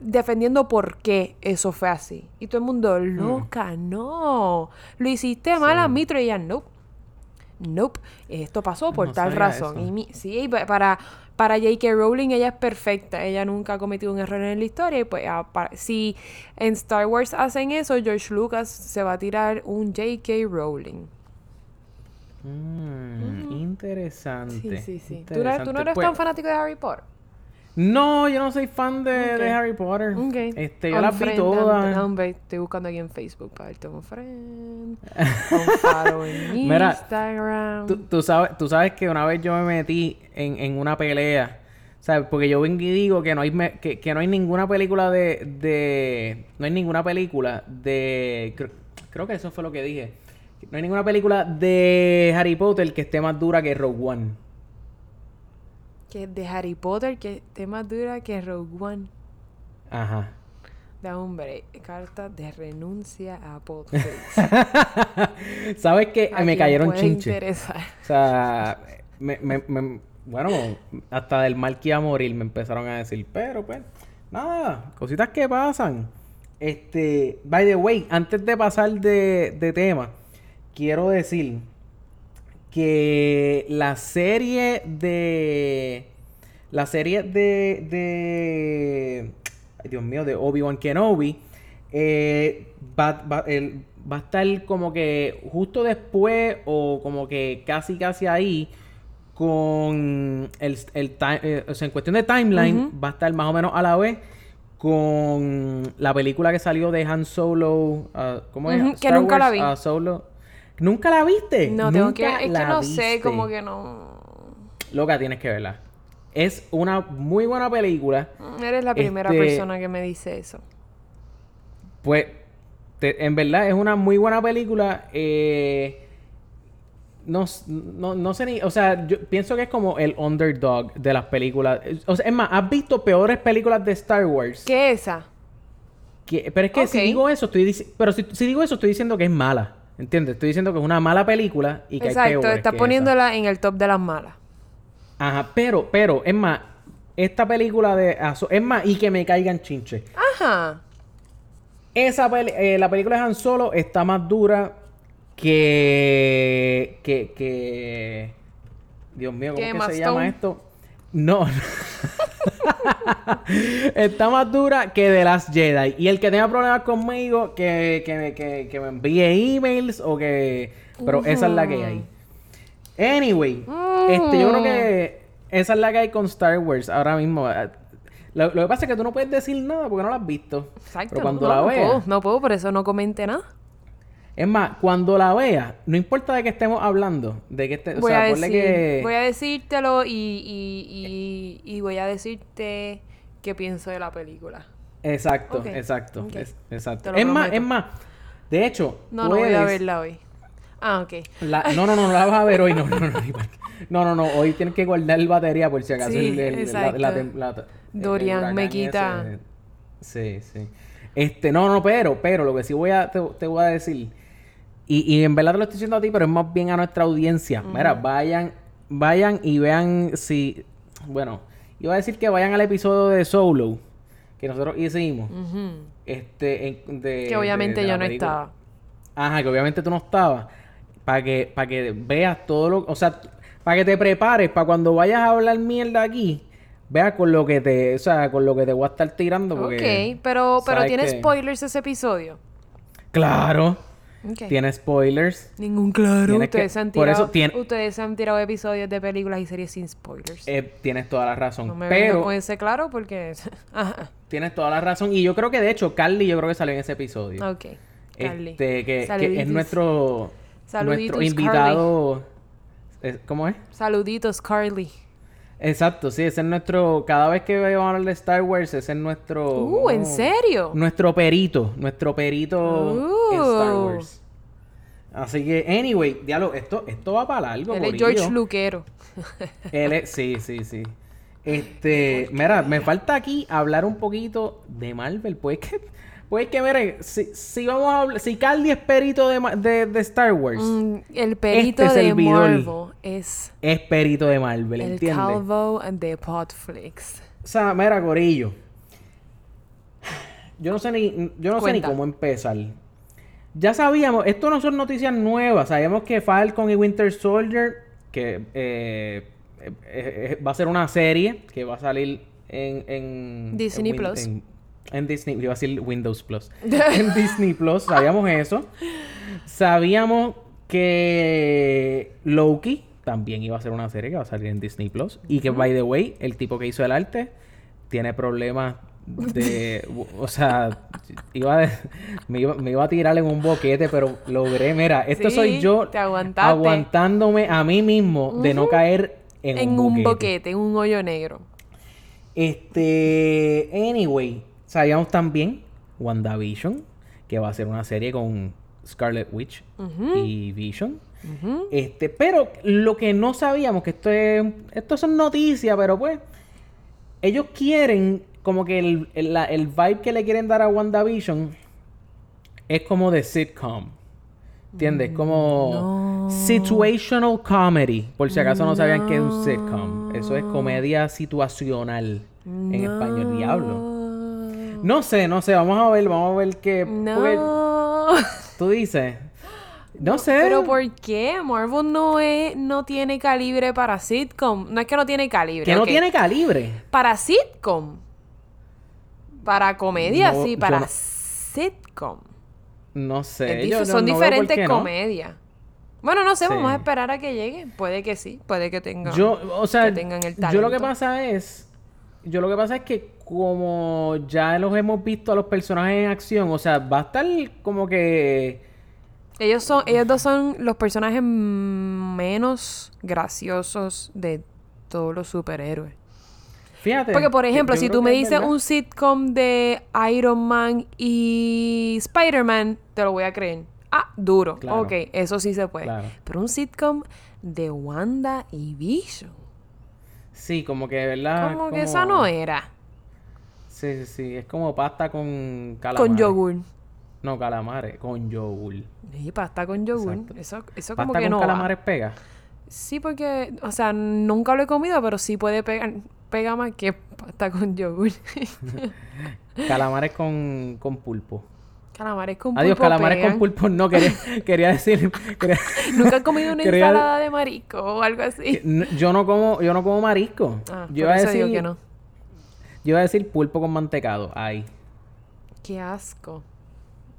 defendiendo por qué eso fue así. Y todo el mundo, loca, no. Lo hiciste mal, Mm. Sí. admito. Y ella, nope. Nope. Esto pasó por No tal razón. eso. Y mi- sí, pa- para, para J.K. Rowling ella es perfecta. Ella nunca ha cometido un error en la historia. Y pues, si en Star Wars hacen eso, George Lucas se va a tirar un J.K. Rowling. Mm, Interesante. Sí, sí, sí. ¿Tú, no- tú no interesante. eres Pues, tan fanático de Harry Potter? No, yo no soy fan de, Harry Potter. Ok. Este, yo las vi todas. Estoy buscando aquí en Facebook para darte un friend. Un follow en [laughs] Mira, Instagram. Tú, tú sabes, tú sabes que una vez yo me metí en, en una pelea, ¿sabes? Porque yo vengo y digo que no hay, me- que, que no hay ninguna película de, de... No hay ninguna película de... Creo, creo que eso fue lo que dije. No hay ninguna película de Harry Potter que esté más dura que Rogue One. Que de Harry Potter, que esté más dura que Rogue One. Ajá. Da hombre, carta de renuncia a Potter. [laughs] ¿Sabes qué? A Me cayeron chinches. O sea, me, me- me- bueno, hasta del mal que iba a morir me empezaron a decir, pero pues, nada, cositas que pasan. Este, by the way, antes de pasar de, de tema, quiero decir que la serie de. La serie de. de ay, Dios mío, de Obi-Wan Kenobi. eh, va, va- el- va a estar como que justo después o como que casi casi ahí con el, el eh, o sea, en cuestión de timeline va a estar más o menos a la vez con la película que salió de Han Solo ah, ¿cómo es? Ujú, que Star nunca la vi. ah, Solo ¿Nunca la viste? No, tengo que. Es que no sé, como que no. Loca, tienes que verla. Es una muy buena película. Eres la primera Este- persona que me dice eso. Pues, te- en verdad, es una muy buena película. eh, no, no, no sé ni... O sea, yo pienso que es como el underdog de las películas. O sea, es más, ¿has visto peores películas de Star Wars? ¿Qué es esa? Que- pero es que si digo eso, estoy dici- Pero si, si digo eso, estoy diciendo que es mala. ¿Entiendes? Estoy diciendo que es una mala película y que hay peores estás que poniéndola en el top de las malas. Ajá, pero, pero, es más, esta película de... Es más, y que me caigan chinches. Ajá. Esa peli- eh, la película de Han Solo está más dura que. que. que. Dios mío, ¿cómo ¿Que se llama esto? No. [laughs] está más dura que de las Jedi. Y el que tenga problemas conmigo, que, que, me- que, que me envíe emails o que. Pero esa es la que hay. Anyway, este, yo creo que esa es la que hay con Star Wars ahora mismo. Lo, lo que pasa es que tú no puedes decir nada porque no la has visto. Exacto. Pero cuando no, la no veas. puedo, no puedo, por eso no comenté nada. Es más, cuando la veas, no importa de qué estemos hablando, de que este, o Voy, sea, a decir, que voy a decírtelo y, y, y, y voy a decirte qué pienso de la película. exacto, exacto, es- exacto. Es más, es más. De hecho, No, no voy a puedes- verla hoy. Ah, ok. la- no, no, no, no la vas a ver hoy, no, no, no, no, no, no, no, hoy tienes que guardar batería por si acaso Sí, el- el- exacto. la el- el Dorian me quita. ese. Sí, sí. Este, no, no, pero, pero lo que sí voy a, te, te voy a decir, y, y en verdad te lo estoy diciendo a ti, pero es más bien a nuestra audiencia. Mira, vayan, vayan y vean si, bueno, iba a decir que vayan al episodio de Solo que nosotros hicimos. Este, en- de, Que obviamente de- de yo no película. estaba. Ajá, que obviamente tú no estabas. Para que, para que veas todo lo... O sea, para que te prepares, para cuando vayas a hablar mierda aquí, veas con lo que te... O sea, con lo que te voy a estar tirando. Porque, ok, pero, pero tiene que- spoilers ese episodio. Claro. Tiene spoilers. Ningún claro. Que- Ustedes, se han por tirado, eso tiene- ustedes se han tirado episodios de películas y series sin spoilers. Eh, tienes toda la razón. no me pero con ese claro porque... [laughs] Ajá. tienes toda la razón. Y yo creo que de hecho, Carly, yo creo que salió en ese episodio. Ok. Carly. Este, que, que es nuestro... Saluditos, nuestro invitado... ¿Cómo es? Saluditos, Carly. Exacto, sí, ese es nuestro. Cada vez que vamos a hablar de Star Wars, ese es nuestro. Uh, ¿en serio? Nuestro perito, nuestro perito en Star Uh. Wars. Así que, anyway, diálogo, esto, esto va para largo, Él es. George Luquero. [laughs] Él es- sí, sí, sí. Este, mira, me falta aquí hablar un poquito de Marvel. Pues que, pues que, mire, si, si vamos a hablar, si Carly es perito de, de, de Star Wars, Mm, el perito Este de. Marvel es es perito de Marvel, el ¿entiendes? calvo de Podflix. O sea, mira, Corillo. Yo no sé ni, yo no sé ni cómo empezar. Ya sabíamos, esto no son noticias nuevas. Sabíamos que Falcon y Winter Soldier, que eh, eh, eh, va a ser una serie que va a salir en, en Disney en Plus. En, en Disney, iba a decir Windows Plus. [laughs] en Disney Plus, sabíamos eso. Sabíamos que Loki también iba a ser una serie que va a salir en Disney Plus. Y que, by the way, el tipo que hizo el arte tiene problemas de... o sea, iba a- me, iba, me iba a tirar en un boquete, pero logré. Mira, esto Sí, soy yo aguantándome a mí mismo de no caer en, En un boquete, en un hoyo negro. Este, anyway, sabíamos también WandaVision, que va a ser una serie con Scarlet Witch y Vision. Este, pero lo que no sabíamos, que esto es, esto son noticias, pero pues, ellos quieren, como que el, el, la- el vibe que le quieren dar a WandaVision es como de sitcom. ¿Entiendes? Como situational comedy. Por si acaso no sabían que es un sitcom. Eso es comedia situacional en español. Diablo. No sé, no sé. Vamos a ver, vamos a ver qué. No. Tú dices. No sé. Pero ¿por qué? Marvel no es, no tiene calibre para sitcom. No es que no tiene calibre. que no tiene calibre. Para sitcom. Para comedia, No, sí. Para no- sitcom. No sé. Yo dif- son no diferentes comedias. Bueno, no sé, vamos a esperar a que llegue. Puede que sí, puede que tenga. Yo, o sea, que tengan el yo lo que talento. pasa es, yo lo que pasa es que como ya los hemos visto a los personajes en acción, o sea, va a estar como que, Ellos son, ellos dos son los personajes menos graciosos de todos los superhéroes. Fíjate. Porque, por ejemplo, si tú me dices un sitcom de Iron Man y Spider-Man, te lo voy a creer. Ah, duro. Claro. Ok, eso sí se puede. Claro. Pero un sitcom de Wanda y Vision. Sí, como que, ¿verdad? como que esa no era. Sí, sí, sí, es como pasta con calamares. Con yogur. No, calamares, con yogur. Sí, pasta con yogur. Exacto. Eso, eso como Pasta que con no va. calamares pega. Sí, porque, o sea, nunca lo he comido, pero sí puede pegar, pega más que pasta con yogur. [laughs] Calamares con, con pulpo. calamares con Adiós, pulpo calamares pegan. con pulpo. No, quería, [laughs] quería decir... quería- [laughs] ¿Nunca has comido una quería- ensalada de marisco o algo así? Yo no como, yo no como marisco. Ah, yo por iba a decir, digo que no. Yo iba a decir pulpo con mantecado. Ahí. Qué asco.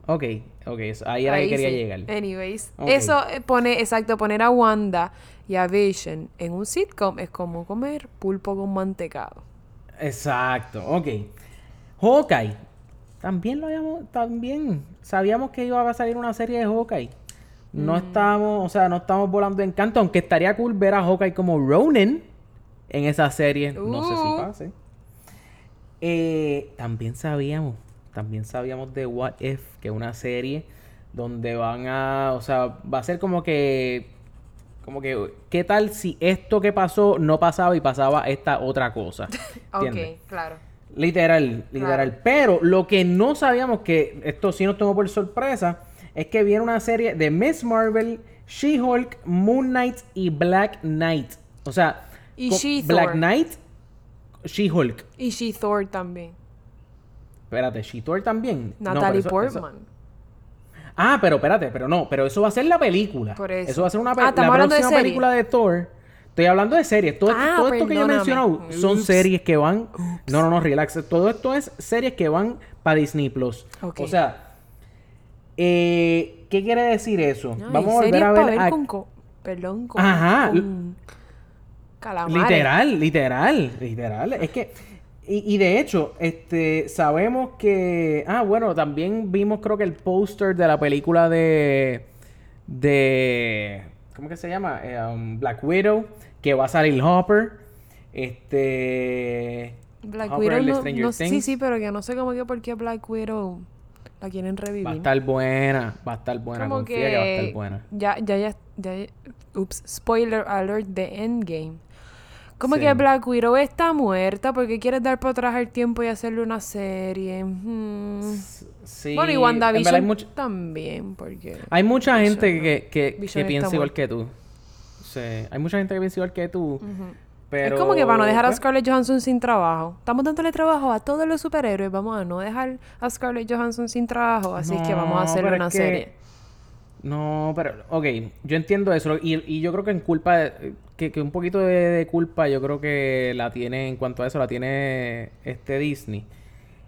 Ok, ok. Ahí era Ahí que quería sí. llegar. Anyways, eso eh, pone, exacto, poner a Wanda y a Vision en un sitcom es como comer pulpo con mantecado. Exacto, ok. Hawkeye. También lo habíamos, también sabíamos que iba a salir una serie de Hawkeye. Mm. No estábamos, o sea, no estamos volando en canto, aunque estaría cool ver a Hawkeye como Ronin en esa serie. No sé si Uh. pase. Eh, también sabíamos, también sabíamos de What If, que es una serie donde van a, o sea, va a ser como que, como que, ¿qué tal si esto que pasó no pasaba y pasaba esta otra cosa? [laughs] ¿Entiendes? Ok, claro. Literal, literal. Pero lo que no sabíamos, que esto sí nos tomó por sorpresa, es que viene una serie de Miss Marvel, She-Hulk, Moon Knight y Black Knight. O sea, Y. Black Knight, She-Hulk. Y She-Thor también. Espérate, She-Thor también. No, Natalie eso- Portman. Ah, pero espérate, pero no, pero eso va a ser la película. Por eso. va a ser una Ah, la de próxima película de Thor. Estoy hablando de series. Todo, Ah, todo esto que yo he mencionado son series que van. No, no, no, relax. Todo esto es series que van para Disney Plus. Ok. O sea, eh, ¿qué quiere decir eso? Ay, Vamos a volver series a pa' ver. a- con, co- perdón, con, Ajá. con calamares. Literal, literal, literal. Es que, y, y de hecho, este, sabemos que, ah, bueno, también vimos creo que el póster de la película de, de, ¿cómo que se llama? Eh, um, Black Widow, que va a salir Hopper, este, Black Hopper, Widow no, sí, sí, pero que no sé cómo que por qué Black Widow la quieren revivir. Va a estar buena, va a estar buena, como confía que, que... va a estar buena. Ya, ya, ya, ya, ups, spoiler alert de Endgame. Como Sí. que Black Widow está muerta porque quieres dar para atrás el tiempo y hacerle una serie. Hmm. Sí, bueno, y WandaVision también, porque... Hay mucha Vision gente no- que, que, piensa igual que tú. Sí, hay mucha gente que piensa igual que tú. Pero... Es como que para no dejar a pues, Scarlett Johansson sin trabajo. Estamos dándole trabajo a todos los superhéroes. Vamos a no dejar a Scarlett Johansson sin trabajo. Así que vamos a No, hacerle una que- serie. No, pero, ok, yo entiendo eso. Y, y yo creo que en culpa, de- que, que un poquito de, de culpa yo creo que la tiene, en cuanto a eso, la tiene este Disney.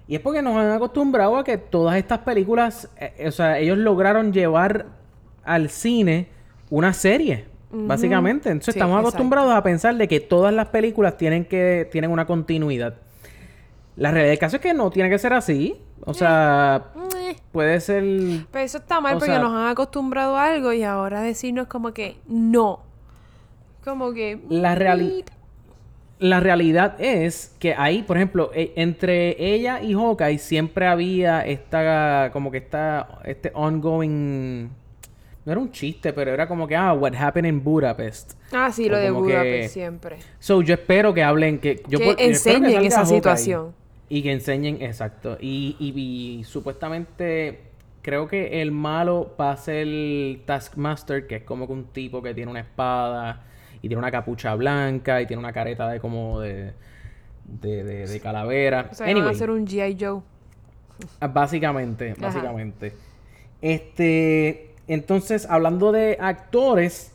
Y es porque nos han acostumbrado a que todas estas películas, eh, o sea, ellos lograron llevar al cine una serie, básicamente. Entonces Sí, estamos exacto. acostumbrados a pensar de que todas las películas tienen que, tienen una continuidad. La realidad del caso es que no tiene que ser así. O sea, Eh, puede ser... Pero eso está mal porque sea- nos han acostumbrado a algo y ahora decirnos como que no. Como que... La, reali- la realidad es que ahí, por ejemplo, e- entre ella y Hawkeye siempre había esta, como que esta, este ongoing, no era un chiste, pero era como que, ah, what happened in Budapest. Ah, sí, lo de que- Budapest siempre. So, yo espero que hablen, que... Yo Que por- yo espero enseñen esa situación. Y que enseñen, exacto. Y, y- y supuestamente creo que el malo va a ser el Taskmaster, que es como que un tipo que tiene una espada y tiene una capucha blanca y tiene una careta de como de, de, de- de calavera. O sea, van a Anyway, hacer un G.I. Joe. básicamente, básicamente. Este, entonces, hablando de actores,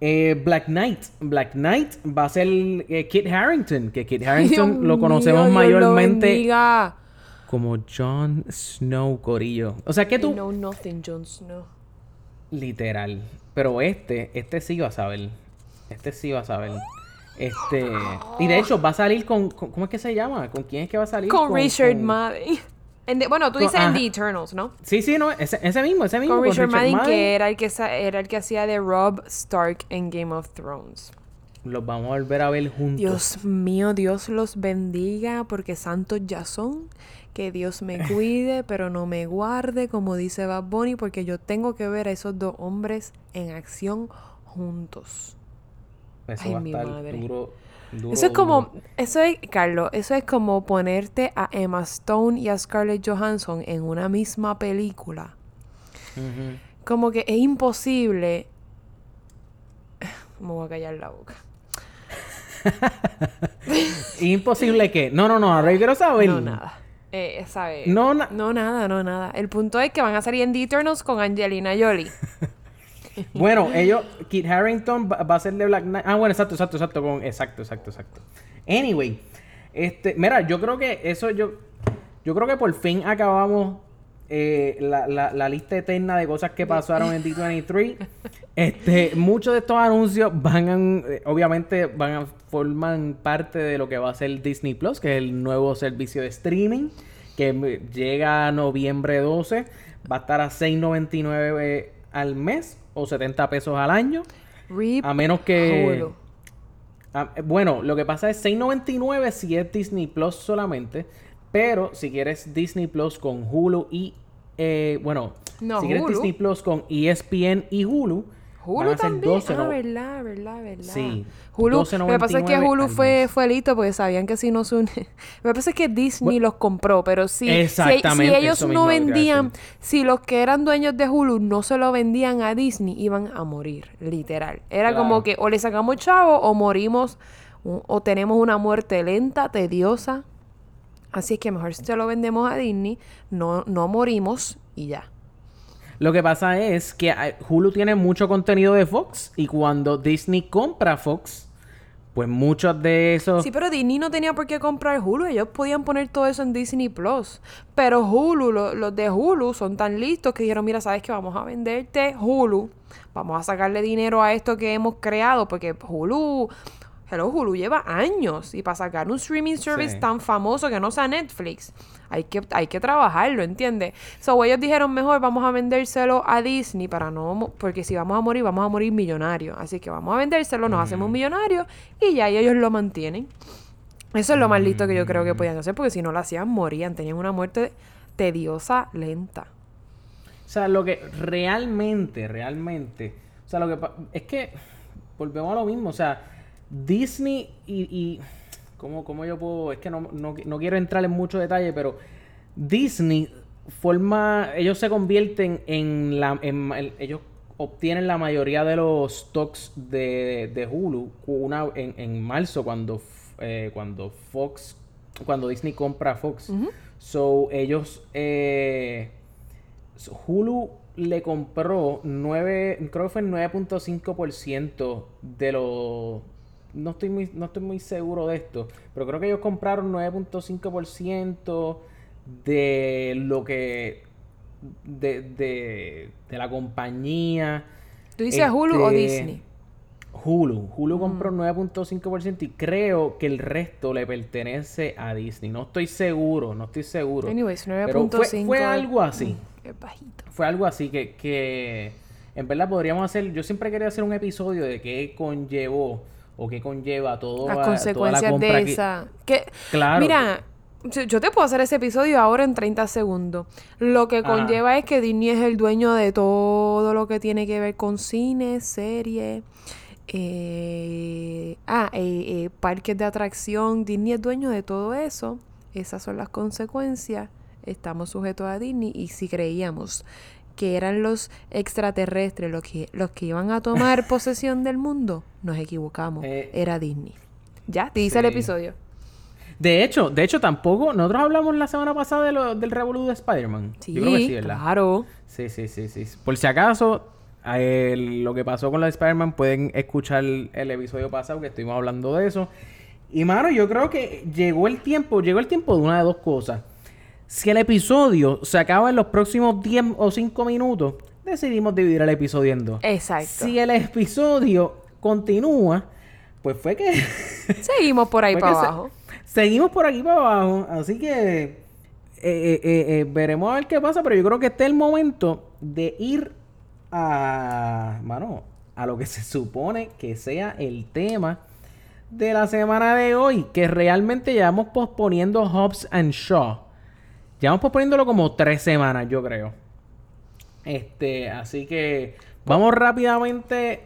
eh, Black Knight. Black Knight va a ser eh, Kit Harrington, que Kit [laughs] Harrington Dios lo conocemos mío, lo mayormente bendiga. como Jon Snow Corillo. O sea que tú, know nothing, Jon Snow. literal. Pero este, este sí va a saber. Este sí va a saber. Este, y de hecho va a salir con, con- ¿cómo es que se llama? ¿Con quién es que va a salir? Con, Richard con- Madden. [laughs] En the- bueno, tú dices en. The Eternals, ¿no? Sí, sí, no, ese, ese mismo, ese mismo. Con Richard, Madden, Madden. que era el que, era el que hacía de Rob Stark en Game of Thrones. Los vamos a volver a ver juntos. Dios mío, Dios los bendiga porque santos ya son. Que Dios me [laughs] cuide, pero no me guarde, como dice Bad Bunny, porque yo tengo que ver a esos dos hombres en acción juntos. Eso Ay, va a estar madre. duro, duro, Eso es como, duro. eso es, Carlos, eso es como ponerte a Emma Stone y a Scarlett Johansson en una misma película. Como que es imposible. [sighs] Me voy a callar la boca. [laughs] Imposible que. No, no, no, ahora yo quiero saber. No, nada. Eh, ¿sabe? No, na- no, nada, no, nada. El punto es que van a salir en The Eternals con Angelina Jolie. [laughs] [laughs] Bueno, ellos, Kit Harrington va, va a ser de Black Knight. Ah, bueno, exacto, exacto, exacto, con, exacto, exacto, exacto. Anyway, este, mira, yo creo que eso, yo, yo creo que por fin acabamos eh, la, la, la lista eterna de cosas que pasaron en D23. [laughs] Este, muchos de estos anuncios van a, eh, obviamente, van a forman parte de lo que va a ser Disney Plus, que es el nuevo servicio de streaming que llega a noviembre 12. Va a estar a 6.99 al mes o 70 pesos al año. Rip A menos que. Hulu. Ah, eh, bueno, lo que pasa es 6.99 si es Disney Plus solamente. Pero si quieres Disney Plus con Hulu y. eh, bueno, No, si quieres. Disney Plus con ESPN y Hulu. Van Hulu a ser también. 12, ah, no- verdad, verdad, verdad. Sí, Hulu. Lo que pasa es que 12.99 Hulu fue, fue listo porque sabían que si no se une. [laughs] Lo que pasa es que Disney los compró, pero si, si- si, Exactamente, ellos no vendían, si los que eran dueños de Hulu no se lo vendían a Disney, iban a morir, literal. Era Claro. como que o le sacamos chavo o morimos o, o tenemos una muerte lenta, tediosa. Así es que mejor si se lo vendemos a Disney, no, no morimos y ya. Lo que pasa es que ah, Hulu tiene mucho contenido de Fox. Y cuando Disney compra Fox, pues muchos de esos. Sí, pero Disney no tenía por qué comprar Hulu. Ellos podían poner todo eso en Disney Plus. Pero Hulu, lo- los de Hulu son tan listos que dijeron, mira, ¿sabes qué? Vamos a venderte Hulu. Vamos a sacarle dinero a esto que hemos creado. Porque Hulu... Hello, Hulu lleva años. Y para sacar un streaming service Sí. tan famoso que no sea Netflix, hay que, hay que trabajarlo, ¿entiendes? So, ellos dijeron, mejor vamos a vendérselo a Disney para no... Porque si vamos a morir, vamos a morir millonarios. Así que vamos a vendérselo, nos hacemos millonarios y ya y ellos lo mantienen. Eso es lo más listo que yo creo que podían hacer, porque si no lo hacían, morían. Tenían una muerte tediosa, lenta. O sea, lo que realmente, realmente. O sea, lo que es que volvemos a lo mismo. O sea, Disney y. y ¿cómo, cómo yo puedo.? Es que no, no, no quiero entrar en mucho detalle, pero Disney forma. Ellos se convierten en la. en- en- ellos obtienen la mayoría de los stocks de, de Hulu una, en, en marzo cuando, eh, cuando Fox. Cuando Disney compra Fox. So, ellos. eh, Hulu le compró 9, creo que fue el 9.5% de los... No estoy, muy, no estoy muy seguro de esto, pero creo que ellos compraron 9.5% de lo que... De, de, de la compañía. ¿Tú dices Hulu o Este, Disney? Hulu. Hulu compró 9.5% y creo que el resto le pertenece a Disney. No estoy seguro, no estoy seguro. Anyways, Pero fue, 9.5. fue algo así. Es bajito. Fue algo así que, que en verdad podríamos hacer. Yo siempre quería hacer un episodio de qué conllevó o qué conlleva todo Las toda la consecuencias compra de esa. Que, Claro. Mira, yo te puedo hacer ese episodio ahora en 30 segundos. Lo que Ajá. conlleva es que Disney es el dueño de todo lo que tiene que ver con cine, serie, eh, ah, eh, eh, parques de atracción. Disney es dueño de todo eso. Esas son las consecuencias. Estamos sujetos a Disney y si creíamos que eran los extraterrestres los que, los que iban a tomar [laughs] posesión del mundo, nos equivocamos. Eh, Era Disney. Ya, te dice el episodio. De hecho, de hecho tampoco. Nosotros hablamos la semana pasada de lo- del revolú de Spider-Man. Sí, Yo creo que sí, ¿verdad? claro. Sí, sí, sí, sí. Por si acaso, lo que pasó con la de Spider-Man, pueden escuchar el episodio pasado que estuvimos hablando de eso. Y mano, yo creo que llegó el tiempo, llegó el tiempo de una de dos cosas. Si el episodio se acaba en los próximos 10 o 5 minutos, decidimos dividir el episodio en dos. Exacto. Si el episodio continúa, pues fue que [laughs] Seguimos por ahí para se- abajo. seguimos por aquí para abajo. Así que eh, eh, eh, veremos a ver qué pasa. Pero yo creo que este es el momento de ir a. Mano, a lo que se supone que sea el tema de la semana de hoy. Que realmente llevamos posponiendo Hobbs and Shaw. Llevamos posponiéndolo como tres semanas, yo creo. Este, así que vamos rápidamente.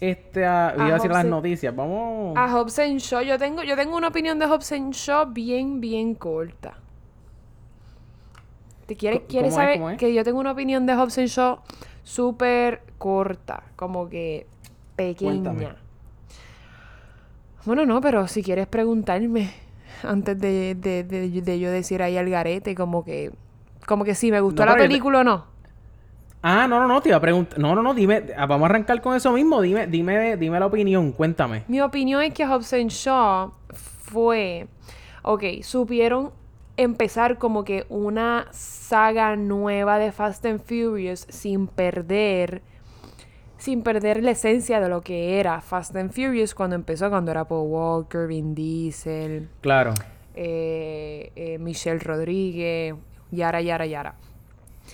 Este, a, iba a decir las noticias. Vamos. A Hobbs and Shaw, yo tengo, yo tengo una opinión de Hobbs and Shaw bien, bien corta. ¿Te quieres, quieres es? saber que yo tengo una opinión de Hobbs and Shaw súper corta, como que pequeña? Cuéntame. Bueno, no, pero si quieres preguntarme antes de, de, de- de yo decir ahí al garete, como que, como que si me gustó No, la película o no. Ah, no, no, no, te iba a preguntar. No, no, no, dime. ah, Vamos a arrancar con eso mismo. Dime, dime, dime la opinión. Cuéntame. Mi opinión es que Hobbs and Shaw fue. Ok, supieron empezar como que una saga nueva de Fast and Furious sin perder. Sin perder la esencia de lo que era Fast and Furious cuando empezó, cuando era Paul Walker, Vin Diesel, Claro. eh, eh, Michelle Rodríguez, Yara, Yara, Yara.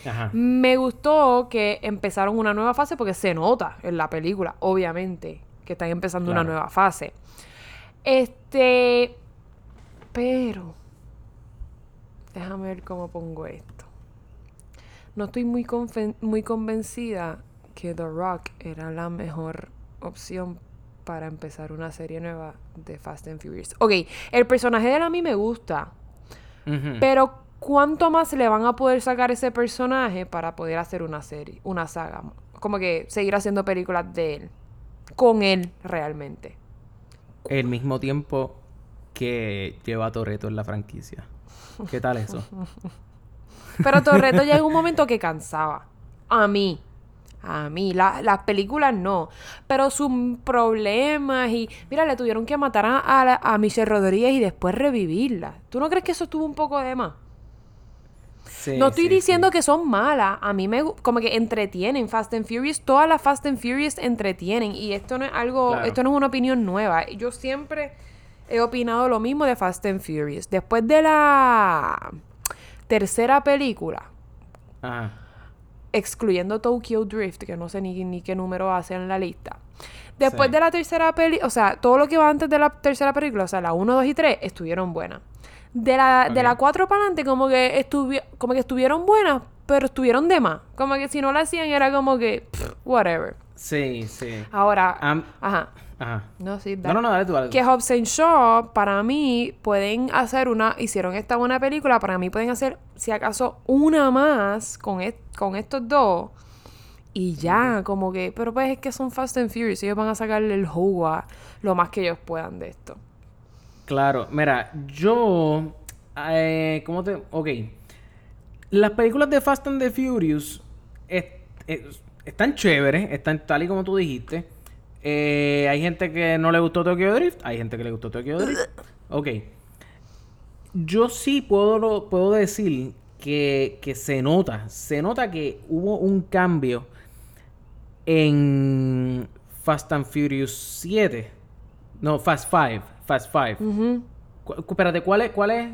Ajá. Me gustó que empezaron una nueva fase porque se nota en la película, obviamente, que están empezando una nueva fase. Este. Pero. Déjame ver cómo pongo esto. No estoy muy, muy convencida que The Rock era la mejor opción para empezar una serie nueva de Fast and Furious. Ok, el personaje de él a mí me gusta. Pero ¿cuánto más le van a poder sacar ese personaje para poder hacer una serie, una saga? Como que seguir haciendo películas de él. Con él realmente. El mismo tiempo que lleva Toreto en la franquicia. ¿Qué tal eso? [laughs] Pero Torreto llega un momento que cansaba. A mí. A mí. La- las películas no. Pero sus problemas y... Mira, le tuvieron que matar a, a, a Michelle Rodríguez y después revivirla. ¿Tú no crees que eso estuvo un poco de más? Sí, No estoy sí, diciendo sí. que son malas. A mí me como que entretienen. Fast and Furious, todas las Fast and Furious entretienen. Y esto no es algo, Claro. esto no es una opinión nueva. Yo siempre he opinado lo mismo de Fast and Furious. Después de la tercera película, Ajá. Excluyendo Tokyo Drift, que no sé ni, ni qué número hace en la lista. Después Sí. de la tercera peli, o sea, todo lo que va antes de la tercera película, o sea, la 1, 2 y 3, estuvieron buenas. De la, de la 4 para adelante, como que, estuvi como que estuvieron buenas, pero estuvieron de más. Como que si no la hacían era como que, pff, whatever. Sí, sí. Ahora, ajá. Ajá. No, sí, No, no, no, dale tú, dale tú. que Hobbs and Shaw, para mí, pueden hacer una. Hicieron esta buena película, para mí pueden hacer, si acaso, una más con, est- con estos dos. Y ya, como que. Pero pues es que son Fast and Furious. Ellos van a sacarle el jugo a lo más que ellos puedan de esto. Claro, mira, yo. Eh, ¿Cómo te.? Ok. Las películas de Fast and the Furious es- es- están chéveres, están tal y como tú dijiste. Eh, hay gente que no le gustó Tokyo Drift, hay gente que le gustó Tokyo Drift. Ok. Yo sí puedo, puedo decir que, que se nota, se nota que hubo un cambio en Fast and Furious 7. No, Fast 5. Fast 5. Cu- cu- espérate, ¿cuál es, cuál es,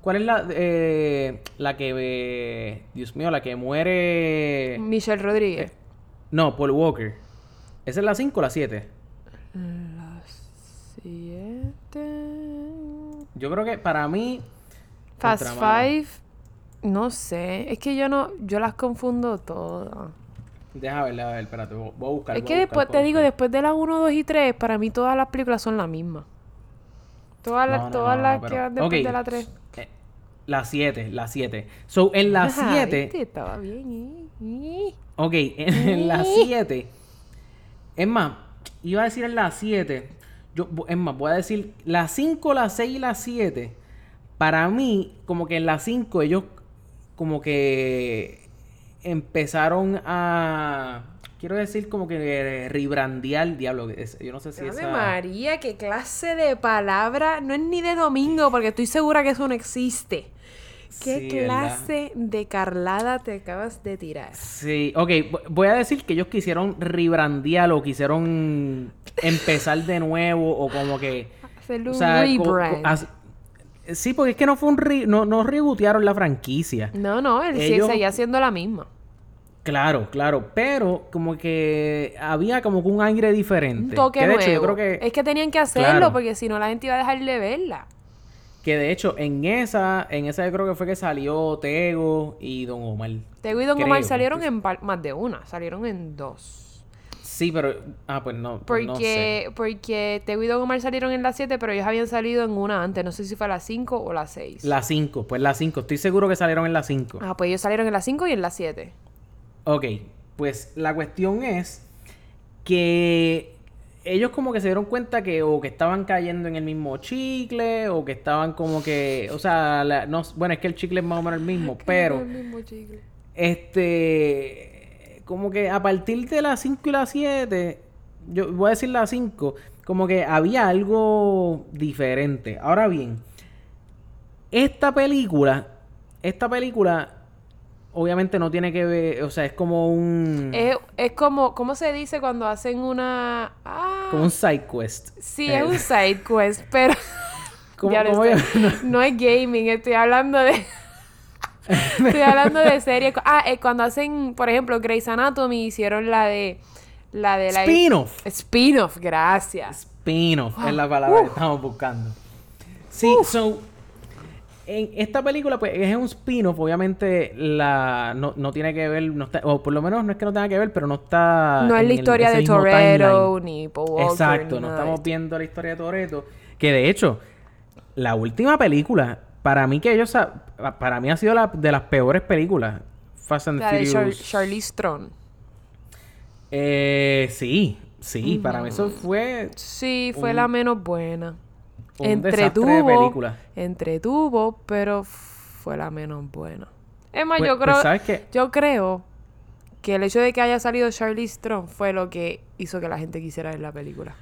cuál es la, eh, la que, eh, Dios mío, la que muere... Michelle Rodríguez. No, Paul Walker. ¿Esa es la 5 o la 7? Siete. Yo creo que para mí... Fast. Five. No sé. Es que yo no. Yo las confundo todas. Deja ver, deja ver, espérate, voy a buscar. Es que a después te digo, después de las 1, 2 y 3, para mí todas las películas son la misma. Todas las, No, no, todas no, las no, que pero- van después ok. de la 3. Eh, La 7, la 7. So, en la 7... Estaba bien. ¿eh? Ok, [laughs] en la 7. Es más, iba a decir en la 7. Yo, es más, voy a decir la 5, la 6 y la 7. Para mí, como que en la 5 ellos como que empezaron a... Quiero decir como que rebrandear, diablo. es- yo no sé si esa... María, qué clase de palabra. No es ni de domingo, porque estoy segura que eso no existe. ¿Qué Sí, ¿verdad? clase de carlada te acabas de tirar? Sí, ok, vo- voy a decir que ellos quisieron rebrandear o quisieron empezar de nuevo o como que... Hacerle O un sea, rebrand. sí, porque es que no fue un re- no, no rebootearon la franquicia. No, no, él ellos- seguía siendo la misma. Claro, claro, pero como que había como que un aire Un diferente. toque que de nuevo. hecho yo creo que Es que tenían que hacerlo Claro. porque si no la gente iba a dejar de verla. Que de hecho en esa en esa yo creo que fue que salió Tego y Don Omar. Tego y Don Creo, Omar salieron en más de una, salieron en dos. Sí, pero ah, pues no, pues no sé. Porque, porque Tego y Don Omar salieron en la 7, pero ellos habían salido en una antes. No sé si fue la 5 o la 6. La 5, pues la 5, estoy seguro que salieron en la 5. Ah, pues ellos salieron en la 5 y en la 7. Ok, pues la cuestión es que ellos como que se dieron cuenta que o que estaban cayendo en el mismo chicle o que estaban como que, o sea, la- no, bueno, es que el chicle es más o menos el mismo, pero este, como que a partir de las 5 y las 7, yo voy a decir las 5, como que había algo diferente. Ahora bien, esta película, esta película obviamente no tiene que ver, o sea, es como un Es, es como, ¿cómo se dice cuando hacen una... Ah, como un side quest. sí, Eh, es un side quest, [laughs] pero... ¿Cómo- Ya cómo yo- [laughs] No es gaming, estoy hablando de... [laughs] estoy hablando de series. Ah, eh, cuando hacen, por ejemplo, Grey's Anatomy hicieron la de... La de la... Spin-off. Spin-off, gracias. Spin-off es la palabra que estamos buscando. Sí, so en esta película pues es un spin-off, obviamente la no, no tiene que ver, no está, o por lo menos no es que no tenga que ver, pero no está no es la historia de timeline. ni Paul Walker, Exacto, ni no estamos viendo la historia de Toreto. Que de hecho, la última película, para mí que ellos para mí ha sido la de las peores películas. Fast and La de Char Furious. Charlize Theron. Eh, sí, sí, para mí eso fue Sí, fue Un- la menos buena. Un desastre de Entretuvo, película. entretuvo, pero fue la menos buena. Es más, Pues- yo pues, creo, ¿sabes qué? yo creo que el hecho de que haya salido Charlize Theron fue lo que hizo que la gente quisiera ver la película.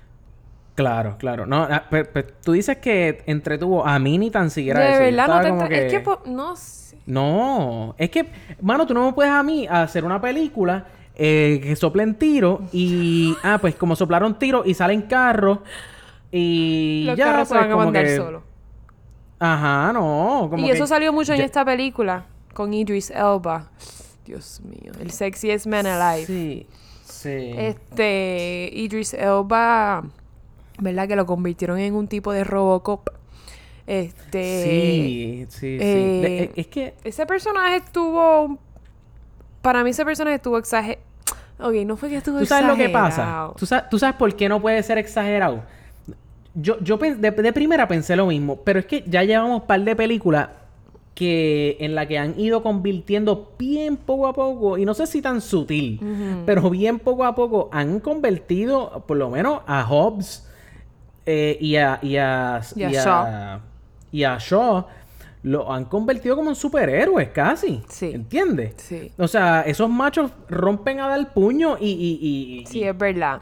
Claro, claro. No, ah, pero, pero tú dices que entretuvo a mí ni tan siquiera de eso. Verdad, no te como Es que, no sé. No, es que, mano, tú no me puedes a mí hacer una película eh, que soplen tiro y, ah, pues como soplaron tiro y salen carros y Los ya, carros se pues, van a mandar que- solos. Ajá, no. Como Y que eso salió mucho en esta película con Idris Elba. Dios mío, el sexiest man alive. Sí, sí. Este, Idris Elba, ¿verdad? Que lo convirtieron en un tipo de Robocop. Este. sí, sí, sí. eh, es- que Ese personaje estuvo. Para mí, ese personaje estuvo exagerado. Ok, no fue que estuvo ¿Tú sabes lo que pasa? exagerado. ¿Tú sabes, tú sabes por qué no puede ser exagerado? Yo, yo de, de primera pensé lo mismo, pero es que ya llevamos un par de películas que en la que han ido convirtiendo bien poco a poco, y no sé si tan sutil, pero bien poco a poco han convertido por lo menos a Hobbs eh, y a y a, Y a y a- Shaw. y a Shaw lo han convertido como en superhéroes casi. Sí. ¿Entiendes? Sí. O sea, esos machos rompen a dar puño y, y- y- Sí, y es verdad.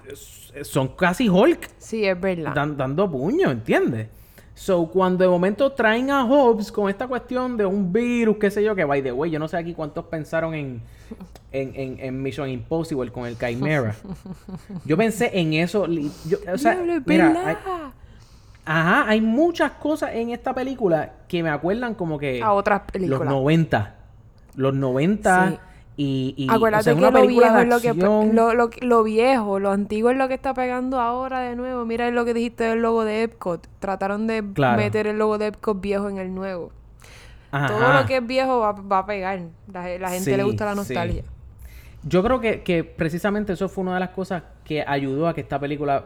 Son casi Hulk Sí, es verdad. dan- dando puño, ¿entiendes? So, cuando de momento traen a Hobbes con esta cuestión de un virus, qué sé yo, que by the way, yo no sé aquí cuántos pensaron en, en, en, en Mission Impossible con el Chimera. [laughs] Yo pensé en eso. yo- o sea, Diablo, es mira, hay- ajá, hay muchas cosas en esta película que me acuerdan como que A otras los películas. 90. Los 90 Sí. Y, y Acuérdate o sea, que una lo película viejo es lo que lo, lo, lo viejo, lo antiguo es lo que está pegando ahora de nuevo. Mira lo que dijiste del logo de Epcot. Trataron de Claro. meter el logo de Epcot viejo en el nuevo. Ajá. Todo lo que es viejo va, va a pegar. La, la gente le gusta la sí. nostalgia. Yo creo que, que precisamente eso fue una de las cosas que ayudó a que esta película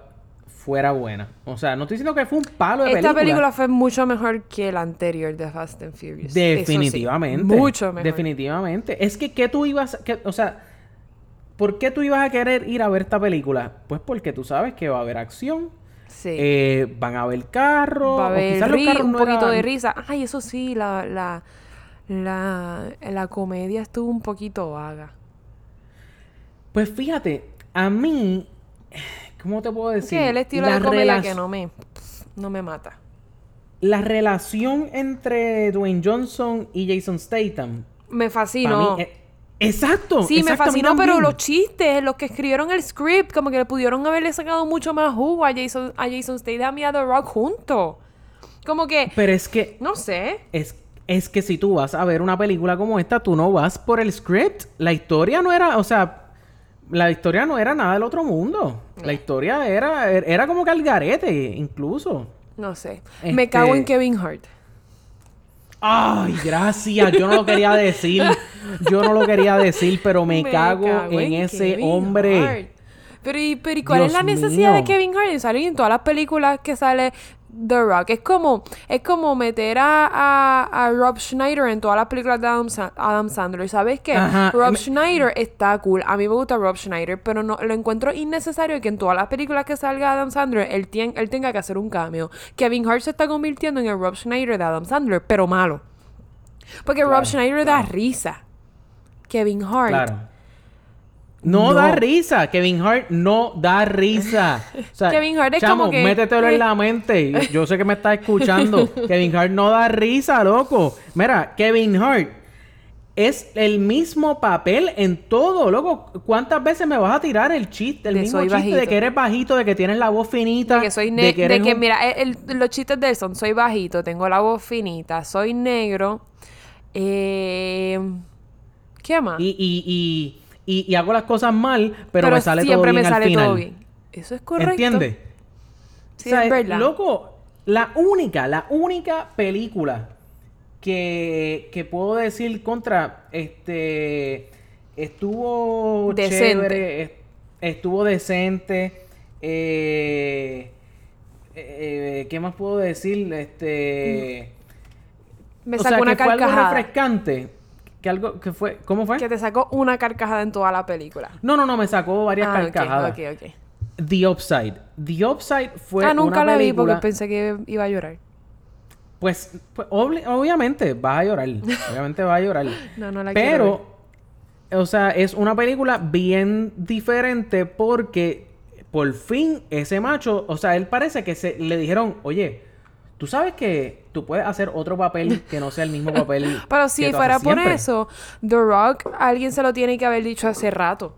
fuera buena. O sea, no estoy diciendo que fue un palo de Esta película. película fue mucho mejor que la anterior de Fast and Furious. Sí, Definitivamente. mucho mejor. Definitivamente. Es que, ¿qué tú ibas... Que, o sea, ¿por qué tú ibas a querer ir a ver esta película? Pues porque tú sabes que va a haber acción. Sí. eh, van a haber carros. Va a o haber quizás los carros un no poquito de risa. Ay, eso sí, la, la, la, la comedia estuvo un poquito vaga. Pues fíjate, a mí... ¿Cómo te puedo decir? que el estilo La de comedia que no me, no me mata. La relación entre Dwayne Johnson y Jason Statham... Me fascinó. mí, eh, exacto. Sí, me exacto, fascinó, pero los chistes, los que escribieron el script, como que le pudieron haberle sacado mucho más jugo a Jason, a Jason Statham y a The Rock juntos. Como que, Pero es que... no sé. Es, es que si tú vas a ver una película como esta, tú no vas por el script. La historia no era, o sea, la historia no era nada del otro mundo. La historia era, er- era como que al garete, incluso. No sé. Este- Me cago en Kevin Hart. Ay, gracias. Yo no lo quería decir. [laughs] Yo no lo quería decir, pero me, cago, en, ese Kevin hombre. Hart. Pero ¿y, pero, ¿y cuál es la necesidad de. Kevin Hart? Sale en todas las películas que sale The Rock. Es como, es como meter a, a, a Rob Schneider en todas las películas de Adam, Sa- Adam Sandler. ¿Sabes qué? Ajá, Rob Schneider está cool. A mí me gusta Rob Schneider, pero no lo encuentro innecesario que en todas las películas que salga Adam Sandler él, él tenga que hacer un cameo. Kevin Hart se está convirtiendo en el Rob Schneider de Adam Sandler, pero malo. Porque Rob Schneider da risa. Kevin Hart. Claro. No, No. da risa. Kevin Hart no da risa. [laughs] O sea, Kevin Hart es chamo, como que- métetelo en la mente. Yo- sé que me estás escuchando. [laughs] Kevin Hart no da risa, loco. Mira, Kevin Hart es el mismo papel en todo, loco. ¿Cuántas veces me vas a tirar el chiste, el De mismo soy chiste de bajito. que eres bajito, de que tienes la voz finita, De que soy negro. De que, un- mira, el- el- los chistes de él son: soy bajito, tengo la voz finita, soy negro. Eh, ¿Qué más? y, y, y, y, y hago las cosas mal, pero, me sale todo bien me al sale final. todo bien. Eso es correcto. ¿Entiendes? Sí, O sea, es verdad. Loco, la única, la única película que, que puedo decir contra, este, estuvo Decente. chévere, es- estuvo decente, eh, eh, ¿qué más puedo decir? Este, me o sea, sacó una que fue algo refrescante, que algo, que fue, ¿cómo fue? Que te sacó una carcajada en toda la película. No, no, no, me sacó varias Ah, carcajadas. ok, ok. The Upside. The Upside fue ah, nunca una la vi porque pensé que iba a llorar. Pues, pues, obviamente vas a llorar. [laughs] obviamente vas a llorar. No, no la quiero Pero, o sea, es una película bien diferente porque por fin ese macho, o sea, él parece que se le dijeron, oye, tú sabes que tú puedes hacer otro papel que no sea el mismo papel. [laughs] Pero que si tú fuera haces por siempre". eso, The Rock, alguien se lo tiene que haber dicho hace rato.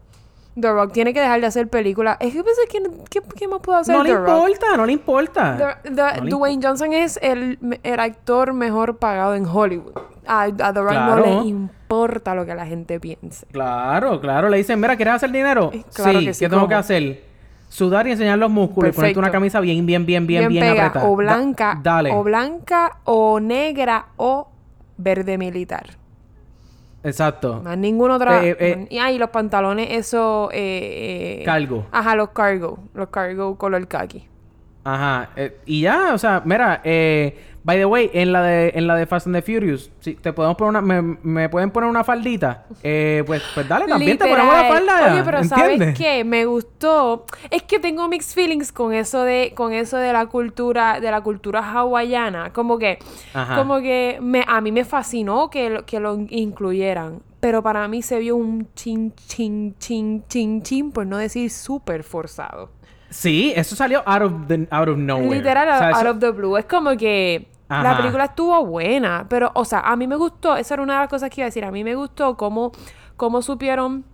The Rock tiene que dejar de hacer películas. Es que pensé, ¿qué, qué, qué más puedo hacer No le Rock? importa, no le importa. The- the- No le Dwayne Johnson es el, el actor mejor pagado en Hollywood. A, a The Rock Claro. no le importa lo que la gente piense. Claro, claro. Le dicen, mira, ¿quieres hacer dinero? Eh, claro sí, que sí, ¿qué tengo que hacer? Sudar y enseñar los músculos y ponerte Perfecto. una camisa bien, bien, bien, bien, bien, pega, apretada. o Da- blanca, dale. o blanca, o negra, o verde militar. Exacto. Más ningún. Eh, eh, man- y ahí los pantalones, eso. Eh, eh, Cargo. Ajá, los cargo. Los cargo color khaki. Ajá. eh, y ya, o sea, mira, eh, by the way, en la de, en la de Fast and the Furious, si te podemos poner una, me, me pueden poner una faldita, eh, pues, pues dale, también te ponemos la Literal. falda. Oye, pero ¿entiendes? ¿sabes qué? Me gustó. Es que tengo mixed feelings con eso de, con eso de la cultura, de la cultura hawaiana. Como que, Ajá. como que me, a mí me fascinó que lo, que lo incluyeran. pero para mí se vio un chin, chin, chin, chin, chin, por no decir súper forzado. Sí, eso salió out of, the, out of nowhere. Literal, O sea, out eso- of the blue. Es como que la película estuvo buena, pero, o sea, a mí me gustó, esa era una de las cosas que iba a decir, a mí me gustó cómo, cómo supieron,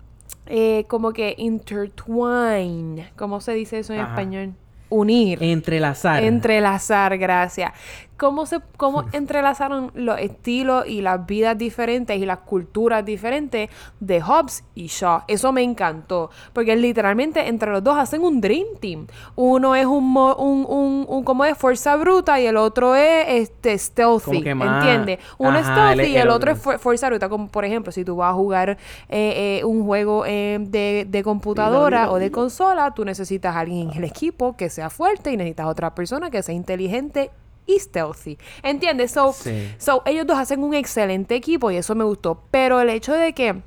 eh, como que intertwine, ¿cómo se dice eso en Ajá. español? Unir. Entrelazar. Entrelazar, gracias. ¿Cómo, se, cómo entrelazaron los estilos y las vidas diferentes y las culturas diferentes de Hobbs y Shaw? Eso me encantó. Porque literalmente entre los dos hacen un Dream Team. Uno es un, mo- un, un, un- como es fuerza bruta y el otro es este stealthy. ¿Entiendes? Uno es stealthy el- y el el otro otro. es fu- fuerza bruta. Como por ejemplo, si tú vas a jugar eh, eh, un juego eh, de, de computadora o de consola, tú necesitas a alguien en el equipo que sea fuerte y necesitas otra persona que sea inteligente y stealthy. ¿Entiendes? So, Sí. so, ellos dos hacen un excelente equipo y eso me gustó. Pero el hecho de que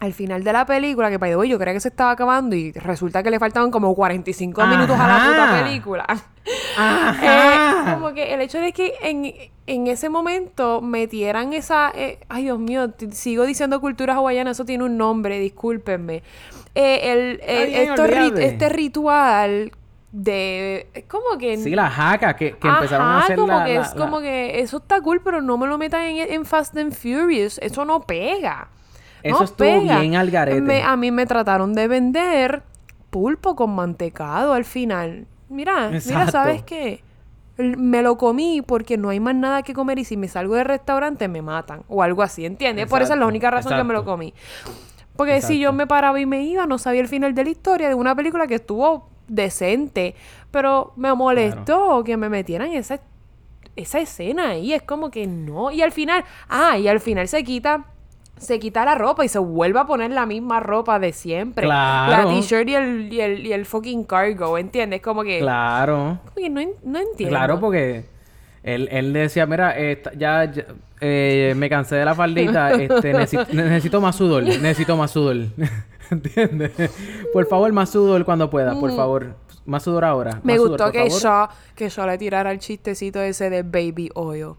al final de la película, que by the way, yo creía que se estaba acabando y resulta que le faltaban como 45 minutos a la Ajá. puta película. Ajá. [laughs] Eh, como que el hecho de que en, en ese momento metieran esa... eh, ay, Dios mío, sigo diciendo cultura hawaiana, eso tiene un nombre, discúlpenme. Eh, el, bien, esto este ritual de... Es como que... Sí, la jaca que, que empezaron a hacer como la, que la- es la- como que eso está cool, pero no me lo metan en, en Fast and Furious. Eso no pega. Eso no estuvo pega. bien al garete. Me- a mí me trataron de vender pulpo con mantecado al final. Mira, mira. ¿sabes qué? Me lo comí porque no hay más nada que comer y si me salgo del restaurante me matan o algo así, ¿entiendes? Por esa es la única razón que me lo comí. Porque si yo me paraba y me iba, no sabía el final de la historia de una película que estuvo decente, pero me molestó que me metieran esa esa escena ahí es como que no. Y al final, ah, y al final se quita, se quita la ropa y se vuelve a poner la misma ropa de siempre. Claro. La t-shirt y el, y, el, y el fucking cargo, ¿entiendes? Como que, Claro. como que no, no entiendo. Claro, porque él, él decía, mira, esta- ya, ya, eh, me cansé de la faldita, [laughs] este, necesito, necesito más sudor, necesito más sudor. [laughs] ¿Entiendes? Por favor, más sudor cuando pueda, por favor. Más sudor ahora. Me más gustó que. Shaw, que Shaw le tirara el chistecito ese de baby oil.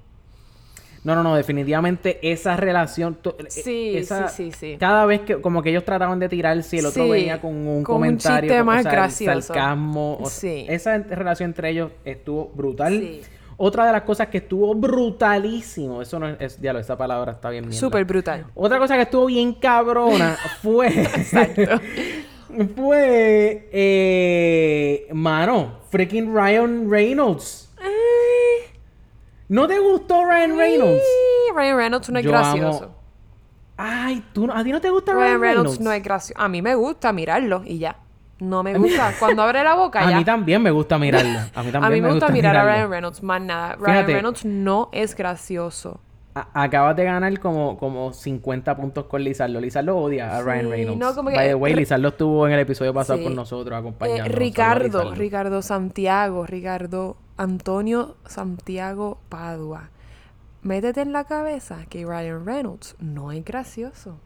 No, no, no, definitivamente esa relación. eh, Sí, esa- sí, sí, sí. Cada vez que, como que ellos trataban de tirarse y el otro Sí, venía con un con un comentario. chiste o más sea, el gracioso. Sarcasmo. o- Sí. Esa relación entre ellos estuvo brutal. Sí. Otra de las cosas que estuvo brutalísimo. Eso no es, es- diablo, esa palabra está bien mierda. Súper brutal. Otra cosa que estuvo bien cabrona fue. [laughs] [laughs] fue. Eh, mano, freaking Ryan Reynolds. ¿No te gustó Ryan Reynolds? Sí, Ryan Reynolds no es Yo gracioso. amo- Ay, ¿tú, no- ¿a ti no te gusta Ryan Ryan Reynolds Reynolds? no es gracioso. A mí me gusta mirarlo y ya. No me gusta. [laughs] Cuando abre la boca A ya. [laughs] mí también me gusta mirarlo. A mí también a mí me gusta, mirar a. Ryan Reynolds, más nada. Ryan Fíjate. Reynolds no es gracioso. Acabas de ganar como, como 50 puntos con Lizardo. Lizardo odia a Ryan Reynolds. no, como que- By the way, Re- Lizardo estuvo en el episodio pasado Sí. con nosotros Eh, acompañándonos. Ricardo, Saludos, Lizardo. Ricardo Santiago, Ricardo Antonio Santiago Padua. Métete en la cabeza que Ryan Reynolds no es gracioso.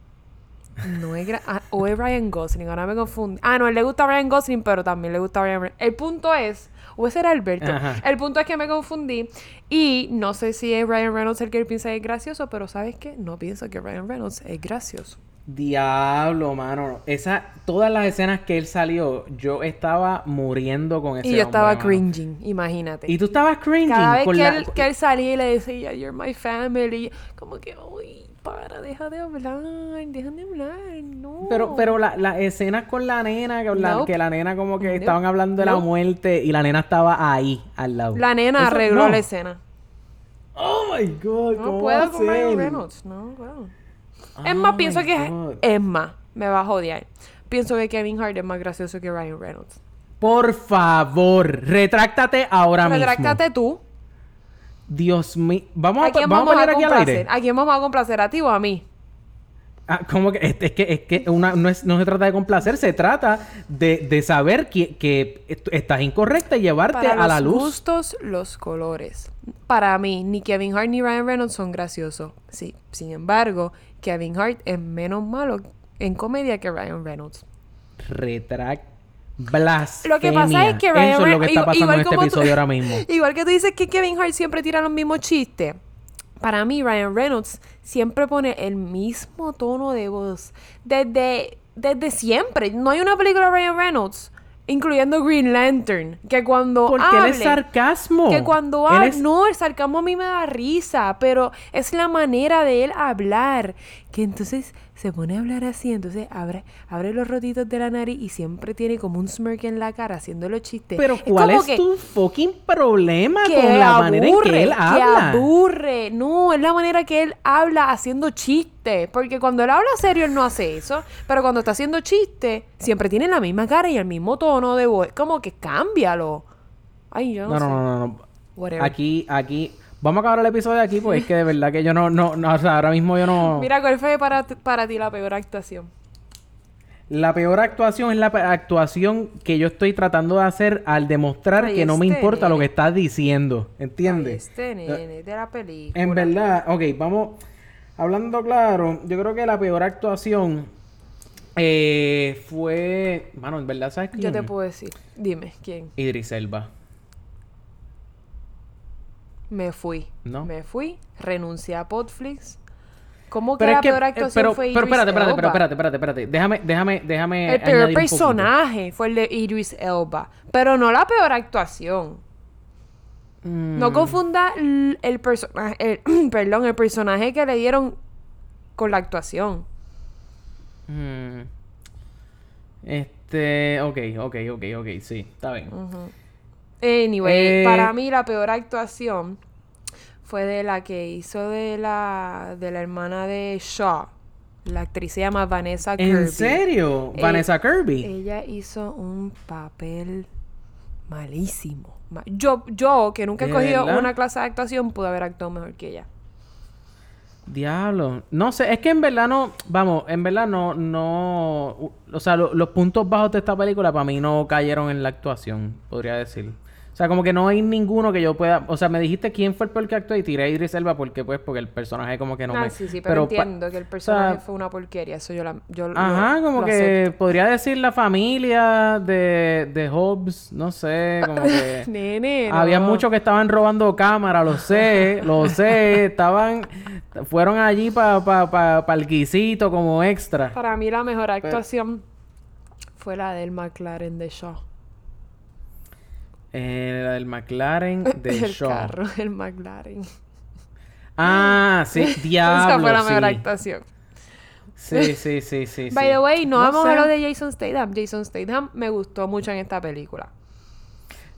No es ah, o es Ryan Gosling, ahora me confundí. Ah, no, él le gusta Ryan Gosling, pero también le gusta Ryan. El punto es, o ese era Alberto. Ajá. El punto es que me confundí y no sé si es Ryan Reynolds el que él piensa que es gracioso, pero ¿sabes qué? No pienso que Ryan Reynolds es gracioso. Diablo, mano. Esa, todas las escenas que él salió, yo estaba muriendo con ese Y yo estaba hombre, mano. cringing, imagínate. Y tú estabas cringing Cada vez con que, la- él, que él salía y le decía, You're my family, como que, uy, para, deja de hablar, deja de hablar, no. Pero, pero la- las escenas con la nena, con la- Nope. que la nena como que Nope. estaban hablando de la Nope. muerte y la nena estaba ahí, al lado. La nena Eso- arregló no. la escena. Oh my God, No ¿cómo va puedo con Ryan? Reynolds, no puedo. Oh es más, my pienso que es más, me va a jodear. Pienso que Kevin Hart es más gracioso que Ryan Reynolds. Por favor, retráctate ahora Retráctate tú. Dios mío. Vamos a, ¿A quién vamos vamos a a poner aquí al aire. ¿A quién vamos a complacer? ¿A ti o a mí? Ah, ¿cómo que? Es, es que, es que una, no, es- no se trata de complacer, se trata de, de saber que, que est- estás incorrecta y llevarte Para a la los luz. gustos, los colores. Para mí, ni Kevin Hart ni Ryan Reynolds son graciosos. Sí, sin embargo, Kevin Hart es menos malo en comedia que Ryan Reynolds. Retract. Blasfemia. Lo que pasa es que Ryan Eso es lo que está igual- pasando igual en este tú- episodio ahora mismo. [laughs] Igual que tú dices que Kevin Hart siempre tira los mismos chistes. para mí Ryan Reynolds siempre pone el mismo tono de voz. Desde, desde siempre. No hay una película de Ryan Reynolds, incluyendo Green Lantern, que cuando Porque hable... él es sarcasmo. Que cuando Él habla, es- no, el sarcasmo a mí me da risa, pero es la manera de él hablar, que entonces se pone a hablar así, entonces abre, abre los rotitos de la nariz y siempre tiene como un smirk en la cara haciendo los chistes. Pero Es ¿cuál es que- tu fucking problema que con la manera en que él que habla? aburre. No, es la manera que él habla haciendo chistes. Porque cuando él habla serio, él no hace eso. Pero cuando está haciendo chistes, siempre tiene la misma cara y el mismo tono de voz. Como que cámbialo. Ay, yo no, No, sé. no, no, no. Whatever. Aquí, aquí. Vamos a acabar el episodio aquí, pues es que de verdad que yo no, no, no, o sea, ahora mismo yo no. [laughs] Mira, ¿cuál fue para, para ti la peor actuación? La peor actuación es la actuación que yo estoy tratando de hacer al demostrar Ay, que no me importa lo que estás diciendo. ¿Entiendes? Este nene de la película. En verdad, ok, vamos. Hablando claro, yo creo que la peor actuación eh, fue. Mano, en verdad, ¿sabes Yo quién? te puedo decir. Dime, ¿quién? Idris Elba. Me fui. ¿No? Me fui. Renuncié a Podflix. ¿Cómo que Pero la es que. peor eh, actuación pero, fue pero espérate, espérate, Elba? espérate, espérate, espérate. Déjame, déjame, déjame. El peor un personaje fue el de Idris Elba. Pero no la peor actuación. Mm. No confunda l- el personaje. el- [clears throat] perdón, el personaje que le dieron con la actuación. Mm. Este, ok, ok, ok, ok, sí, está bien. Anyway, Eh, para mí la peor actuación fue de la que hizo de la de la hermana de Shaw. La actriz se llama Vanessa Kirby. ¿En serio? Eh, Vanessa Kirby. Ella hizo un papel malísimo. Ma- Yo, yo que nunca he ¿De cogido verdad? una clase de actuación, pude haber actuado mejor que ella. Diablo. No sé, es que en verdad no. Vamos, en verdad no. no o sea, lo- los puntos bajos de esta película para mí no cayeron en la actuación, podría decir. O sea, como que no hay ninguno que yo pueda. O sea, me dijiste quién fue el peor que actuó y tiré a Idris Elba porque, pues, porque el personaje como que no ah, me. sí, sí, pero, entiendo que el personaje o sea, fue una porquería. Eso yo, la, yo lo- Ajá, como lo que acepto. podría decir la familia de, de Hobbes, no sé, como que. [laughs] Nene, Había no. muchos que estaban robando cámara, lo sé, lo sé. [laughs] Estaban, fueron allí para pa, pa, pa el guisito como extra. Para mí la mejor actuación fue la del McLaren de Shaw. Eh, la del McLaren [laughs] de el Shaw. carro, el McLaren. Ah, sí, diablo. [laughs] Esa fue la mejor sí. actuación. Sí, sí, sí, sí. [laughs] By sí. the way, no, vamos sé. a lo de Jason Statham. Jason Statham me gustó mucho en esta película.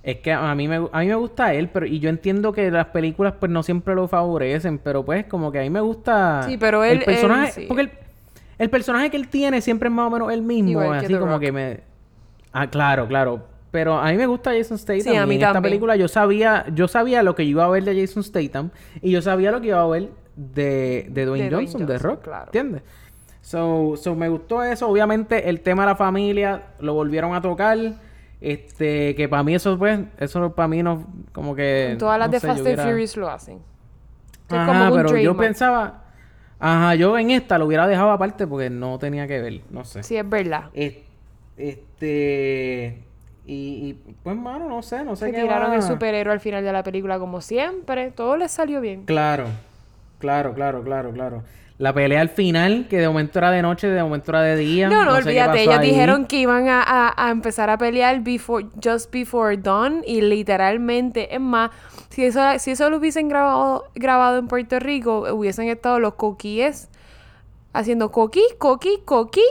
Es que a mí me, a mí me gusta él, pero y yo entiendo que las películas pues no siempre lo favorecen, pero pues como que a mí me gusta Sí, pero él- el personaje, él sí. porque el, el personaje que él tiene siempre es más o menos el mismo, Igual así como Rock. que me Ah, claro, claro. Pero a mí me gusta Jason Statham. Sí, a y mí en esta película yo sabía, yo sabía lo que yo iba a ver de Jason Statham y yo sabía lo que iba a ver de, de Dwayne De Dwayne Johnson, de Rock, claro. ¿entiendes? So, so me gustó eso. Obviamente el tema de la familia lo volvieron a tocar. Este, que para mí eso pues, eso para mí no, como que... Todas las no de sé, Fast and hubiera- Furious lo hacen. Es Ajá, como pero yo pensaba... Ajá, yo en esta lo hubiera dejado aparte porque no tenía que ver, no sé. Sí, es verdad. Es- Este... Y, y, pues, mano, no sé, no sé Se qué tiraron el superhéroe al final de la película como siempre. Todo les salió bien. Claro, claro, claro, claro, claro. La pelea al final, que de momento era de noche, de momento era de día. No, no, qué olvídate. Ellos ahí. dijeron que iban a, a- a empezar a pelear before, just before dawn. Y literalmente, es más, si eso, si eso lo hubiesen grabado, grabado en Puerto Rico, hubiesen estado los coquíes haciendo coquí, coquí, coquí.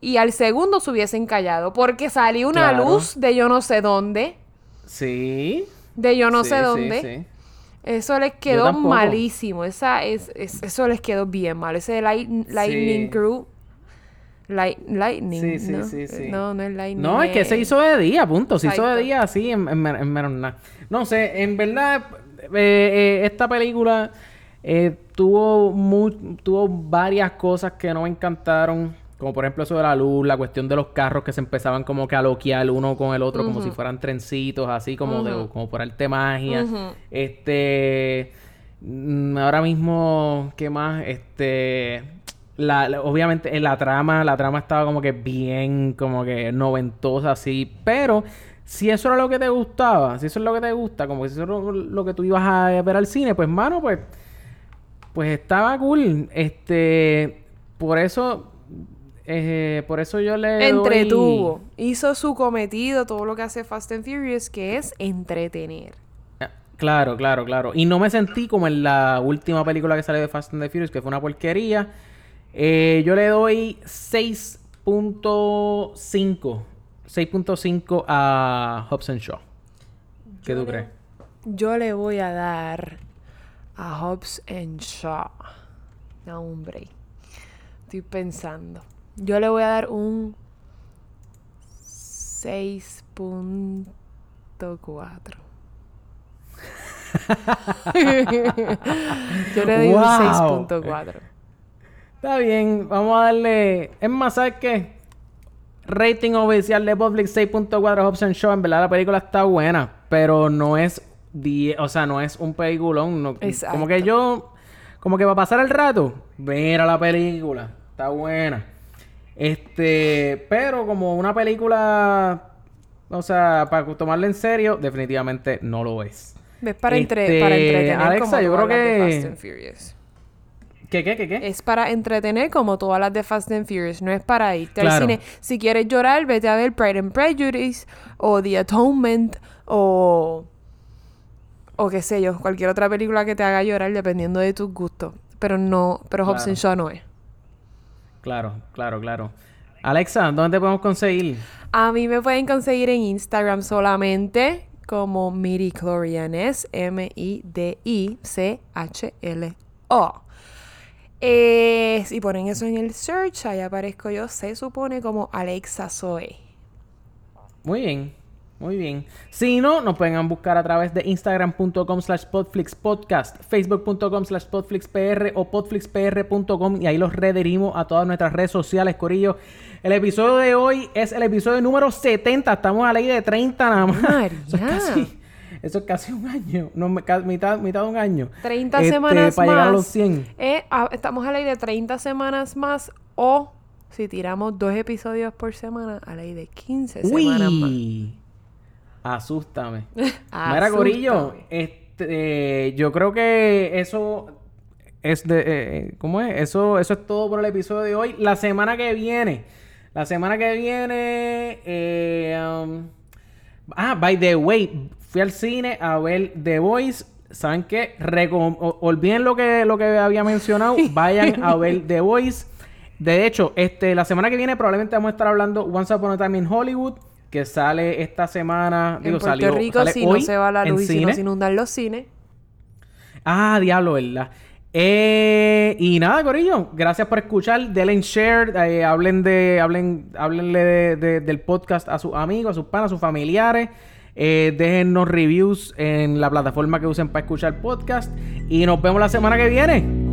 Y al segundo se hubiesen callado. Porque salió una Claro. luz de yo no sé dónde. Sí. De yo no sí, sé dónde. sí. Eso les quedó malísimo. Esa es, es- eso les quedó bien mal. Ese light- Lightning. Crew. Light, lightning. Sí, sí, ¿no? sí, sí. No, no es Lightning. No, es que se hizo de día, punto. Se hizo de día así, en, en, en menos nada. No sé, en verdad, eh, eh, esta película eh, tuvo, tuvo varias cosas que no me encantaron. Como por ejemplo eso de la luz, la cuestión de los carros que se empezaban como que a loquear uno con el otro, como si fueran trencitos, así como de, como por arte magia. Este mm, ahora mismo, ¿qué más? Este la, la- obviamente en la trama, la trama estaba como que bien, como que noventosa así, pero si eso era lo que te gustaba, si eso es lo que te gusta, como que si eso es lo, lo que tú ibas a ver al cine, pues mano, pues pues estaba cool. Este, por eso, eh, por eso yo le Entretuvo. Hizo su cometido, todo lo que hace Fast and Furious, que es entretener. doy- Claro, claro, claro. Y no me sentí como en la última película que salió de Fast and the Furious, que fue una porquería. Eh, yo le doy 6.5. 6.5 a Hobson Shaw. ¿Qué tú crees? Yo le voy a dar a Hobbs and Shaw. No, hombre. Estoy pensando. Yo le voy a dar un 6.4. [laughs] Yo le doy Wow. un 6.4. Está bien, vamos a darle. Es más, ¿sabes qué? Rating oficial de Public 6.4 Hobson Show. En verdad, la película está buena, pero no es. die- O sea, no es un peliculón. no- Exacto. Como que yo. Como que va a pasar el rato. Mira la película. Está buena. Este. Pero como una película. O sea, para tomarla en serio, definitivamente no lo es. Es para, entre- Este, para entretener Alexa, como yo creo que- Fast and Furious. ¿Qué, qué, qué, qué? Es para entretener como todas las de Fast and Furious. No es para irte al cine. Si quieres llorar, vete a ver Pride and Prejudice o The Atonement o... O qué sé yo, cualquier otra película que te haga llorar dependiendo de tus gustos. Pero no, pero Hobbs Claro. Shaw no es. Claro, claro, claro. Alexa, ¿dónde te podemos conseguir? A mí me pueden conseguir en Instagram solamente como Miri Clorianes, M-I-D-I-C-H-L-O. Eh, si ponen eso en el search, ahí aparezco yo, se supone como Alexa Zoe. Muy bien, muy bien. Si no, nos pueden buscar a través de instagram.com slash podflixpodcast, facebook.com slash podflixpr o podflixpr.com y ahí los redirimos a todas nuestras redes sociales, Corillo. El episodio de hoy es el episodio número 70. Estamos a la ley de 30 nada más. María. [laughs] Eso es casi, eso es casi un año. No, mitad, mitad de un año. 30 Este, semanas Para más. llegar a los 100. Eh, estamos a ley de 30 semanas más o si tiramos dos episodios por semana, a ley de 15 semanas más. [laughs] Asústame. Mira, Corillo, este, yo creo que eso es de, eh, ¿cómo es? Eso, eso es todo por el episodio de hoy. La semana que viene, la semana que viene, eh, um, ah, by the way, fui al cine a ver The Voice. ¿Saben qué? Recom- olviden lo que, lo que había mencionado. [laughs] Vayan a ver The Voice. De hecho, este, la semana que viene probablemente vamos a estar hablando Once Upon a Time in Hollywood, que sale esta semana. En digo, Puerto salió, Rico, sale si hoy no se va la en luz y si no se inundan los cines. Ah, diablo, ¿verdad? Eh, y nada, Corillo, gracias por escuchar. Denle share, eh, hablen de, hablen, háblenle de- de- del podcast a sus amigos, a sus panas, a sus familiares. Eh, déjennos reviews en la plataforma que usen para escuchar podcast. Y nos vemos la semana que viene.